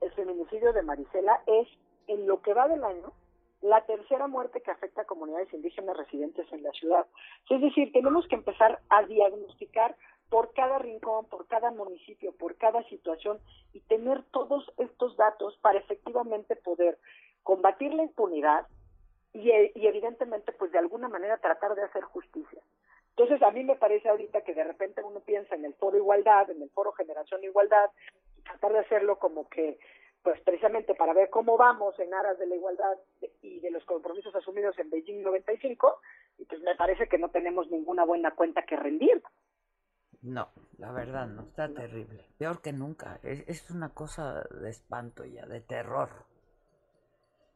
el feminicidio de Marisela, es, en lo que va del año, la tercera muerte que afecta a comunidades indígenas residentes en la ciudad. Es decir, tenemos que empezar a diagnosticar por cada rincón, por cada municipio, por cada situación y tener todos estos datos para efectivamente poder combatir la impunidad y, y evidentemente pues de alguna manera tratar de hacer justicia. Entonces a mí me parece ahorita que de repente uno piensa en el foro igualdad, en el foro generación igualdad, y tratar de hacerlo como que pues precisamente para ver cómo vamos en aras de la igualdad y de los compromisos asumidos en Beijing 95, y pues me parece que no tenemos ninguna buena cuenta que rendir. No, la verdad no, está terrible. Peor que nunca. Es, es una cosa de espanto ya, de terror.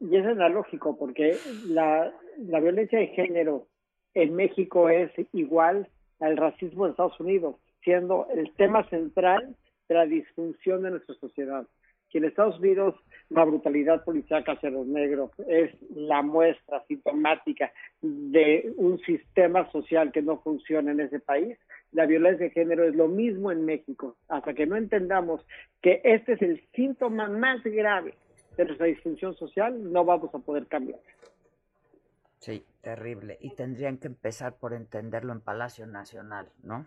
Y es analógico porque la, la violencia de género en México es igual al racismo en Estados Unidos, siendo el tema central de la disfunción de nuestra sociedad. Que en Estados Unidos la brutalidad policial hacia los negros es la muestra sintomática de un sistema social que no funciona en ese país. La violencia de género es lo mismo en México. Hasta que no entendamos que este es el síntoma más grave de nuestra disfunción social, no vamos a poder cambiar. Sí, terrible. Y tendrían que empezar por entenderlo en Palacio Nacional, ¿no?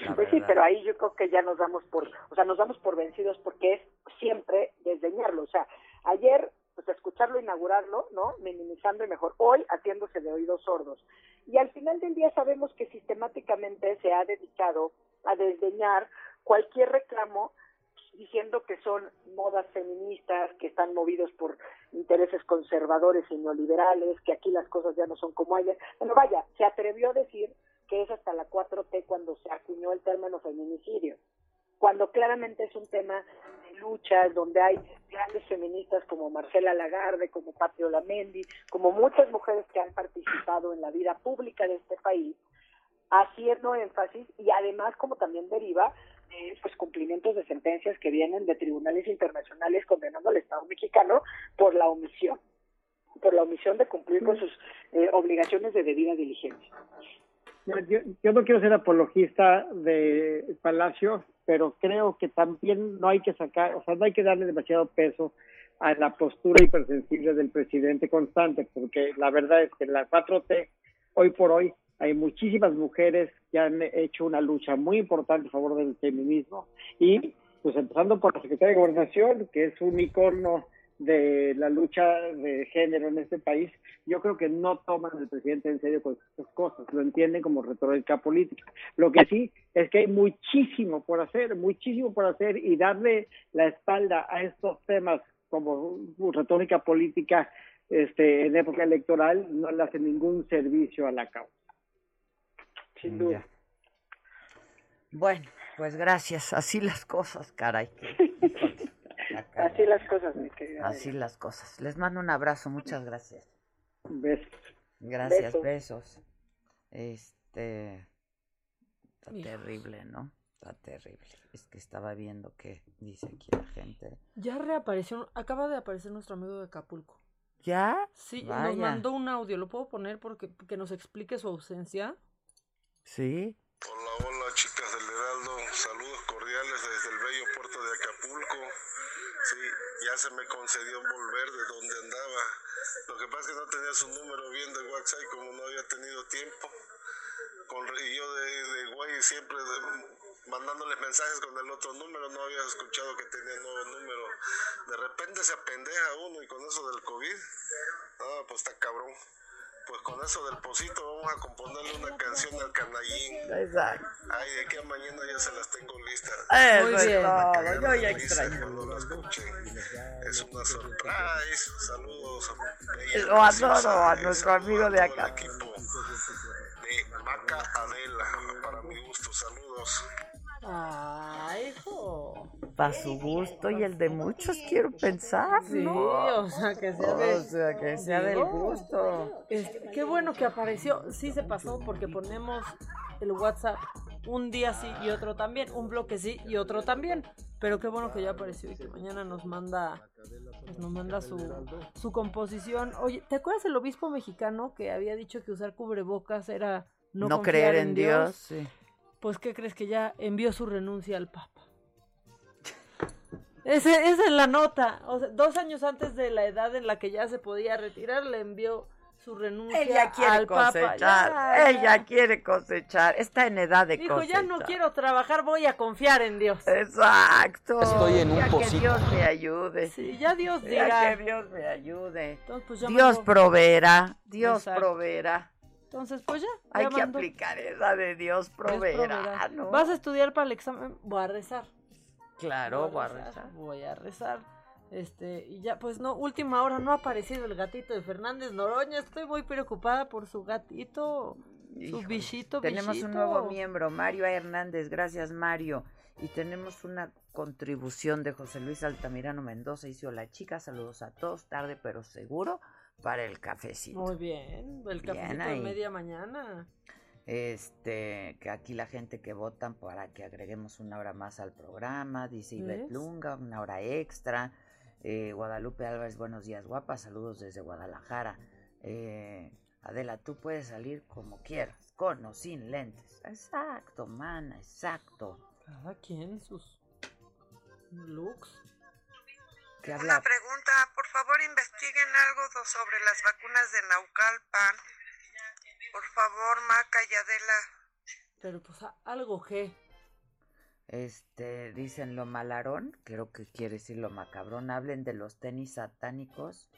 La Pues sí, pero ahí yo creo que ya nos damos por, o sea, nos damos por vencidos porque es siempre desdeñarlo. O sea, ayer, pues escucharlo, inaugurarlo, ¿no? Minimizando y mejor. Hoy haciéndose de oídos sordos. Y al final del día sabemos que sistemáticamente se ha dedicado a desdeñar cualquier reclamo diciendo que son modas feministas, que están movidos por intereses conservadores y neoliberales, que aquí las cosas ya no son como ayer. Bueno, vaya, se atrevió a decir que es hasta la 4T cuando se acuñó el término feminicidio, cuando claramente es un tema de luchas, donde hay grandes feministas como Marcela Lagarde, como Patrio Lamendi, como muchas mujeres que han participado en la vida pública de este país, haciendo énfasis y además como también deriva de pues cumplimientos de sentencias que vienen de tribunales internacionales condenando al Estado mexicano por la omisión, por la omisión de cumplir con sus eh, obligaciones de debida diligencia. Yo, yo- yo no quiero ser apologista de Palacio, pero creo que también no hay que sacar, o sea, no hay que darle demasiado peso a la postura hipersensible del presidente constante, porque la verdad es que la 4T, hoy por hoy, hay muchísimas mujeres que han hecho una lucha muy importante a favor del feminismo y pues empezando por la Secretaría de Gobernación, que es un icono de la lucha de género en este país, yo creo que no toman al presidente en serio con estas cosas, lo entienden como retórica política. Lo que sí es que hay muchísimo por hacer, muchísimo por hacer y darle la espalda a estos temas como retórica política este, en época electoral no le hace ningún servicio a la causa. Sin duda. Bueno, pues gracias. Así las cosas, caray. Así las cosas, mi querida. Así las cosas. Les mando un abrazo. Muchas gracias. Besos. Gracias, Besos. besos. Este. Está Hijos. terrible, ¿no? Está terrible. Es que estaba viendo que dice aquí la gente. Ya reapareció, acaba de aparecer nuestro amigo de Acapulco. ¿Ya? Sí, nos mandó un audio, ¿lo puedo poner porque que nos explique su ausencia? Sí. Hola, hola chicas del Heraldo, saludos cordiales desde el bello puerto de Acapulco. Sí, ya se me concedió volver de donde andaba. Lo que pasa es que no tenía su número bien de WhatsApp como no había tenido tiempo. Con, y yo de, de güey siempre de- mandándoles mensajes con el otro número, no había escuchado que tenía nuevo número. De repente se apendeja uno y con eso del COVID, ah, pues está cabrón. Pues con eso del posito vamos a componerle una canción al canallín. Exacto. Ay, de aquí a mañana ya se las tengo listas. Eso Muy es bien. todo, yo ya extraño. Cuando la escuché. Es una surprise. Saludos. Lo adoro a y nuestro amigo de acá. equipo de Maca Adela. Para mi gusto, saludos. Ay, hijo. Para su gusto y el de muchos, quiero pensar, Sí, o sea, que sea de... O sea, que sea del gusto. este, qué bueno que apareció. Sí se pasó porque ponemos el WhatsApp un día sí y otro también. Un bloque sí y otro también. Pero qué bueno que ya apareció y que mañana nos manda pues nos manda su, su composición. Oye, ¿te acuerdas el obispo mexicano que había dicho que usar cubrebocas era no, creer en Dios. sí. Pues, ¿qué crees que ya envió su renuncia al Papa? Ese- esa es la nota. O sea, dos años antes de la edad en la que ya se podía retirar, le envió su renuncia Ella quiere al Papa. cosechar. Ya, Ella ya. quiere cosechar. Está en edad de Dijo, cosechar. ya no quiero trabajar, voy a confiar en Dios. Exacto. Estoy en un Ya que. Dios me ayude. Sí, ya Dios Ya dirá. que Dios me ayude. Entonces, pues ya Dios proveerá. Dios Exacto. proveerá. Entonces, pues ya. Hay ya que aplicar esa de Dios proveerá, ¿no? ¿Vas a estudiar para el examen? Voy a rezar. Claro, voy a rezar. Voy a rezar. Este, y ya, pues no, última hora no ha aparecido el gatito de Fernández Noroña. Estoy muy preocupada por su gatito, su bichito, Tenemos bichito. un nuevo miembro, Mario Hernández. Gracias, Mario. Y tenemos una contribución de José Luis Altamirano Mendoza. Hizo la chica. Saludos a todos. Tarde, pero seguro para el cafecito. Muy bien, el cafecito de media mañana. Este, que aquí la gente que votan para que agreguemos una hora más al programa, dice Ivette. Lunga, una hora extra. Eh, Guadalupe Álvarez, buenos días, guapa, saludos desde Guadalajara. Eh, Adela, tú puedes salir como quieras, con o sin lentes. Exacto, mana, exacto. Cada quien sus looks. Que habla pregunta, por favor investiguen algo sobre las vacunas de Naucalpan. Por favor, Maca y Adela. Pero pues algo que. Este, dicen lo malarón, creo que quiere decir lo macabrón. Hablen de los tenis satánicos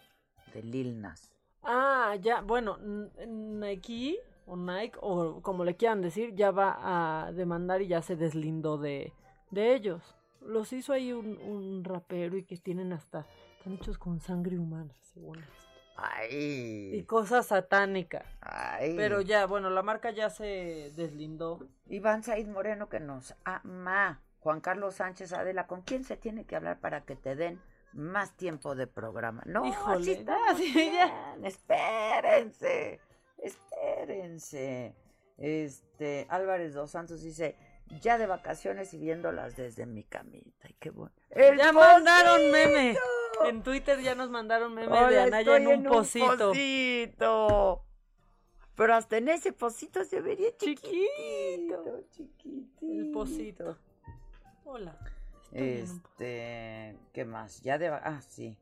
de Lil Nas. Ah, ya, bueno, Nike o Nike o como le quieran decir, ya va a demandar y ya se deslindó de, de ellos. Los hizo ahí un, un rapero y que tienen hasta, están hechos con sangre humana, según esto. Ay. Y cosas satánicas. Ay. Pero ya, bueno, la marca ya se deslindó. Iván Said Moreno que nos ama. Juan Carlos Sánchez Adela, ¿con quién se tiene que hablar para que te den más tiempo de programa? No, Híjole, así ya, sí, ya. Espérense, espérense. Este, Álvarez dos Santos dice, ya de vacaciones y viéndolas desde mi camita. Ay, qué bueno. ¡El ya mandaron meme. En Twitter ya nos mandaron meme de Hola, Anaya en estoy un pocito. pocito. Pero hasta en ese pocito se vería chiquitito, chiquitito. El pocito. Hola. En un Este, ¿qué más? Ya de, ah, sí.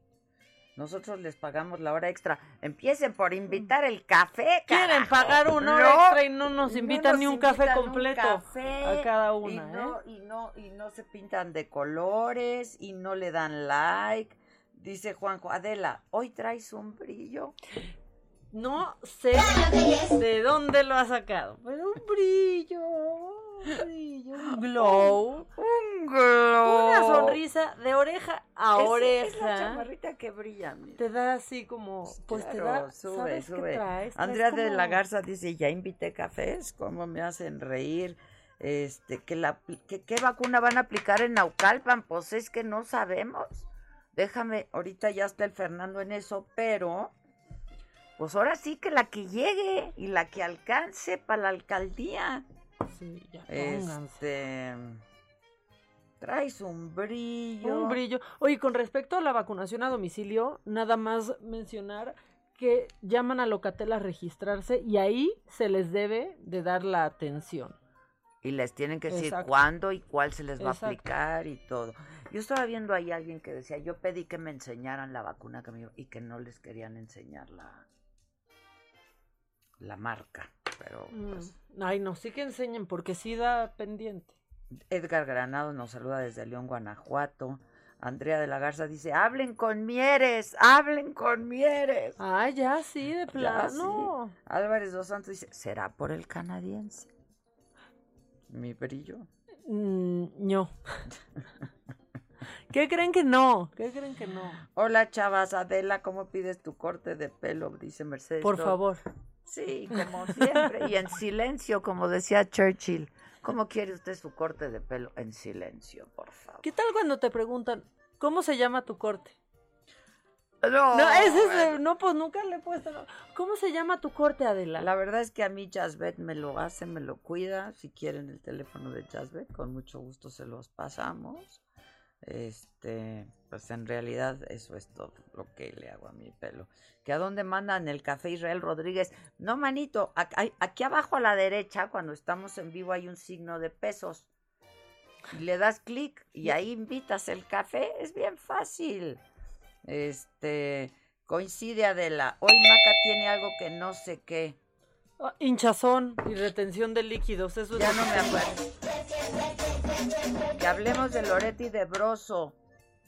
Nosotros les pagamos la hora extra. Empiecen por invitar el café. Quieren pagar una hora No, extra y no nos no invitan nos ni un café un completo café, a cada y una, no, ¿eh? y no, y no se pintan de colores y no le dan like. Dice Juanjo, Adela, hoy traes un brillo. No sé de dónde lo ha sacado, pero un brillo, un brillo, un glow, un glow, una sonrisa de oreja a Es- oreja. Es la chamarrita que brilla, mira. Te da así como, pues te Claro, da, sube, ¿sabes sube. qué traes? Traes Andrea de la Garza dice, ya invité cafés, cómo me hacen reír. Este, que la que qué vacuna van a aplicar en Naucalpan, pues es que no sabemos. Déjame, ahorita ya está el Fernando en eso, pero pues ahora sí que la que llegue y la que alcance para la alcaldía. Sí, ya pónganse. Este traes un brillo. Un brillo. Oye, con respecto a la vacunación a domicilio, nada más mencionar que llaman a Locatel a registrarse y ahí se les debe de dar la atención. Y les tienen que decir cuándo y cuál se les va Exacto. a aplicar y todo. Yo estaba viendo ahí a alguien que decía, yo pedí que me enseñaran la vacuna que me y que no les querían enseñar la, la marca. Pero Mm. pues, Ay, no, sí que enseñen, porque sí da pendiente. Edgar Granado nos saluda desde León, Guanajuato. Andrea de la Garza dice, hablen con Mieres, hablen con Mieres. Ah, ya sí, de plano. sí. Álvarez dos Santos dice, ¿será por el canadiense? Mi brillo. Mm, no. ¿Qué creen que no? ¿Qué creen que no? Hola, chavas. Adela, ¿cómo pides tu corte de pelo? Dice Mercedes. Por favor. Sí, como siempre. y en silencio, como decía Churchill. ¿Cómo quiere usted su corte de pelo? En silencio, por favor. ¿Qué tal cuando te preguntan, ¿cómo se llama tu corte? No, No, ese es no, pues nunca le he puesto. no. ¿Cómo se llama tu corte, Adela? La verdad es que a mí Jazzbet me lo hace, me lo cuida. Si quieren el teléfono de Jazzbet, con mucho gusto se los pasamos. Este, pues en realidad eso es todo lo que le hago a mi pelo. ¿Que a dónde mandan el café Israel Rodríguez? No, manito, aquí abajo a la derecha, cuando estamos en vivo, hay un signo de pesos. Y le das clic y ahí invitas el café. Es bien fácil. Este, coincide Adela. Hoy Maca tiene algo que no sé qué. Ah, hinchazón y retención de líquidos, eso es Ya lo no me acuerdo. Que hablemos de Loretti de Broso.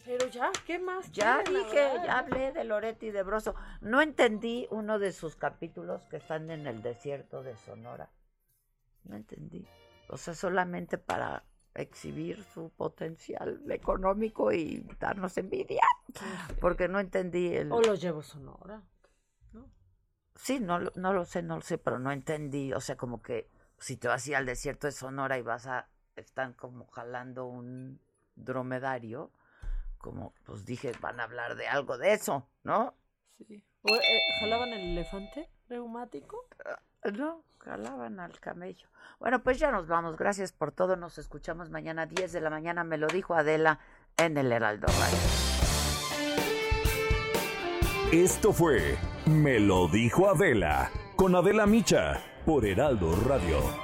Pero ya, ¿qué más? Ya quieren dije, ya hablé de Loretti de Broso. No entendí uno de sus capítulos que están en el desierto de Sonora. No entendí. O sea, solamente para exhibir su potencial económico y darnos envidia. Porque no entendí el... O los llevo Sonora. Sí, no, lo- no lo sé, no lo sé, pero no entendí. O sea, como que si te vas a ir al desierto de Sonora y vas a. Están como jalando un dromedario, como pues dije, van a hablar de algo de eso, ¿no? Sí. O, eh, ¿Jalaban el elefante reumático? No, jalaban al camello. Bueno, pues ya nos vamos. Gracias por todo. Nos escuchamos mañana 10 de la mañana. Me lo dijo Adela en el Heraldo Radio. Esto fue Me lo dijo Adela con Adela Micha por Heraldo Radio.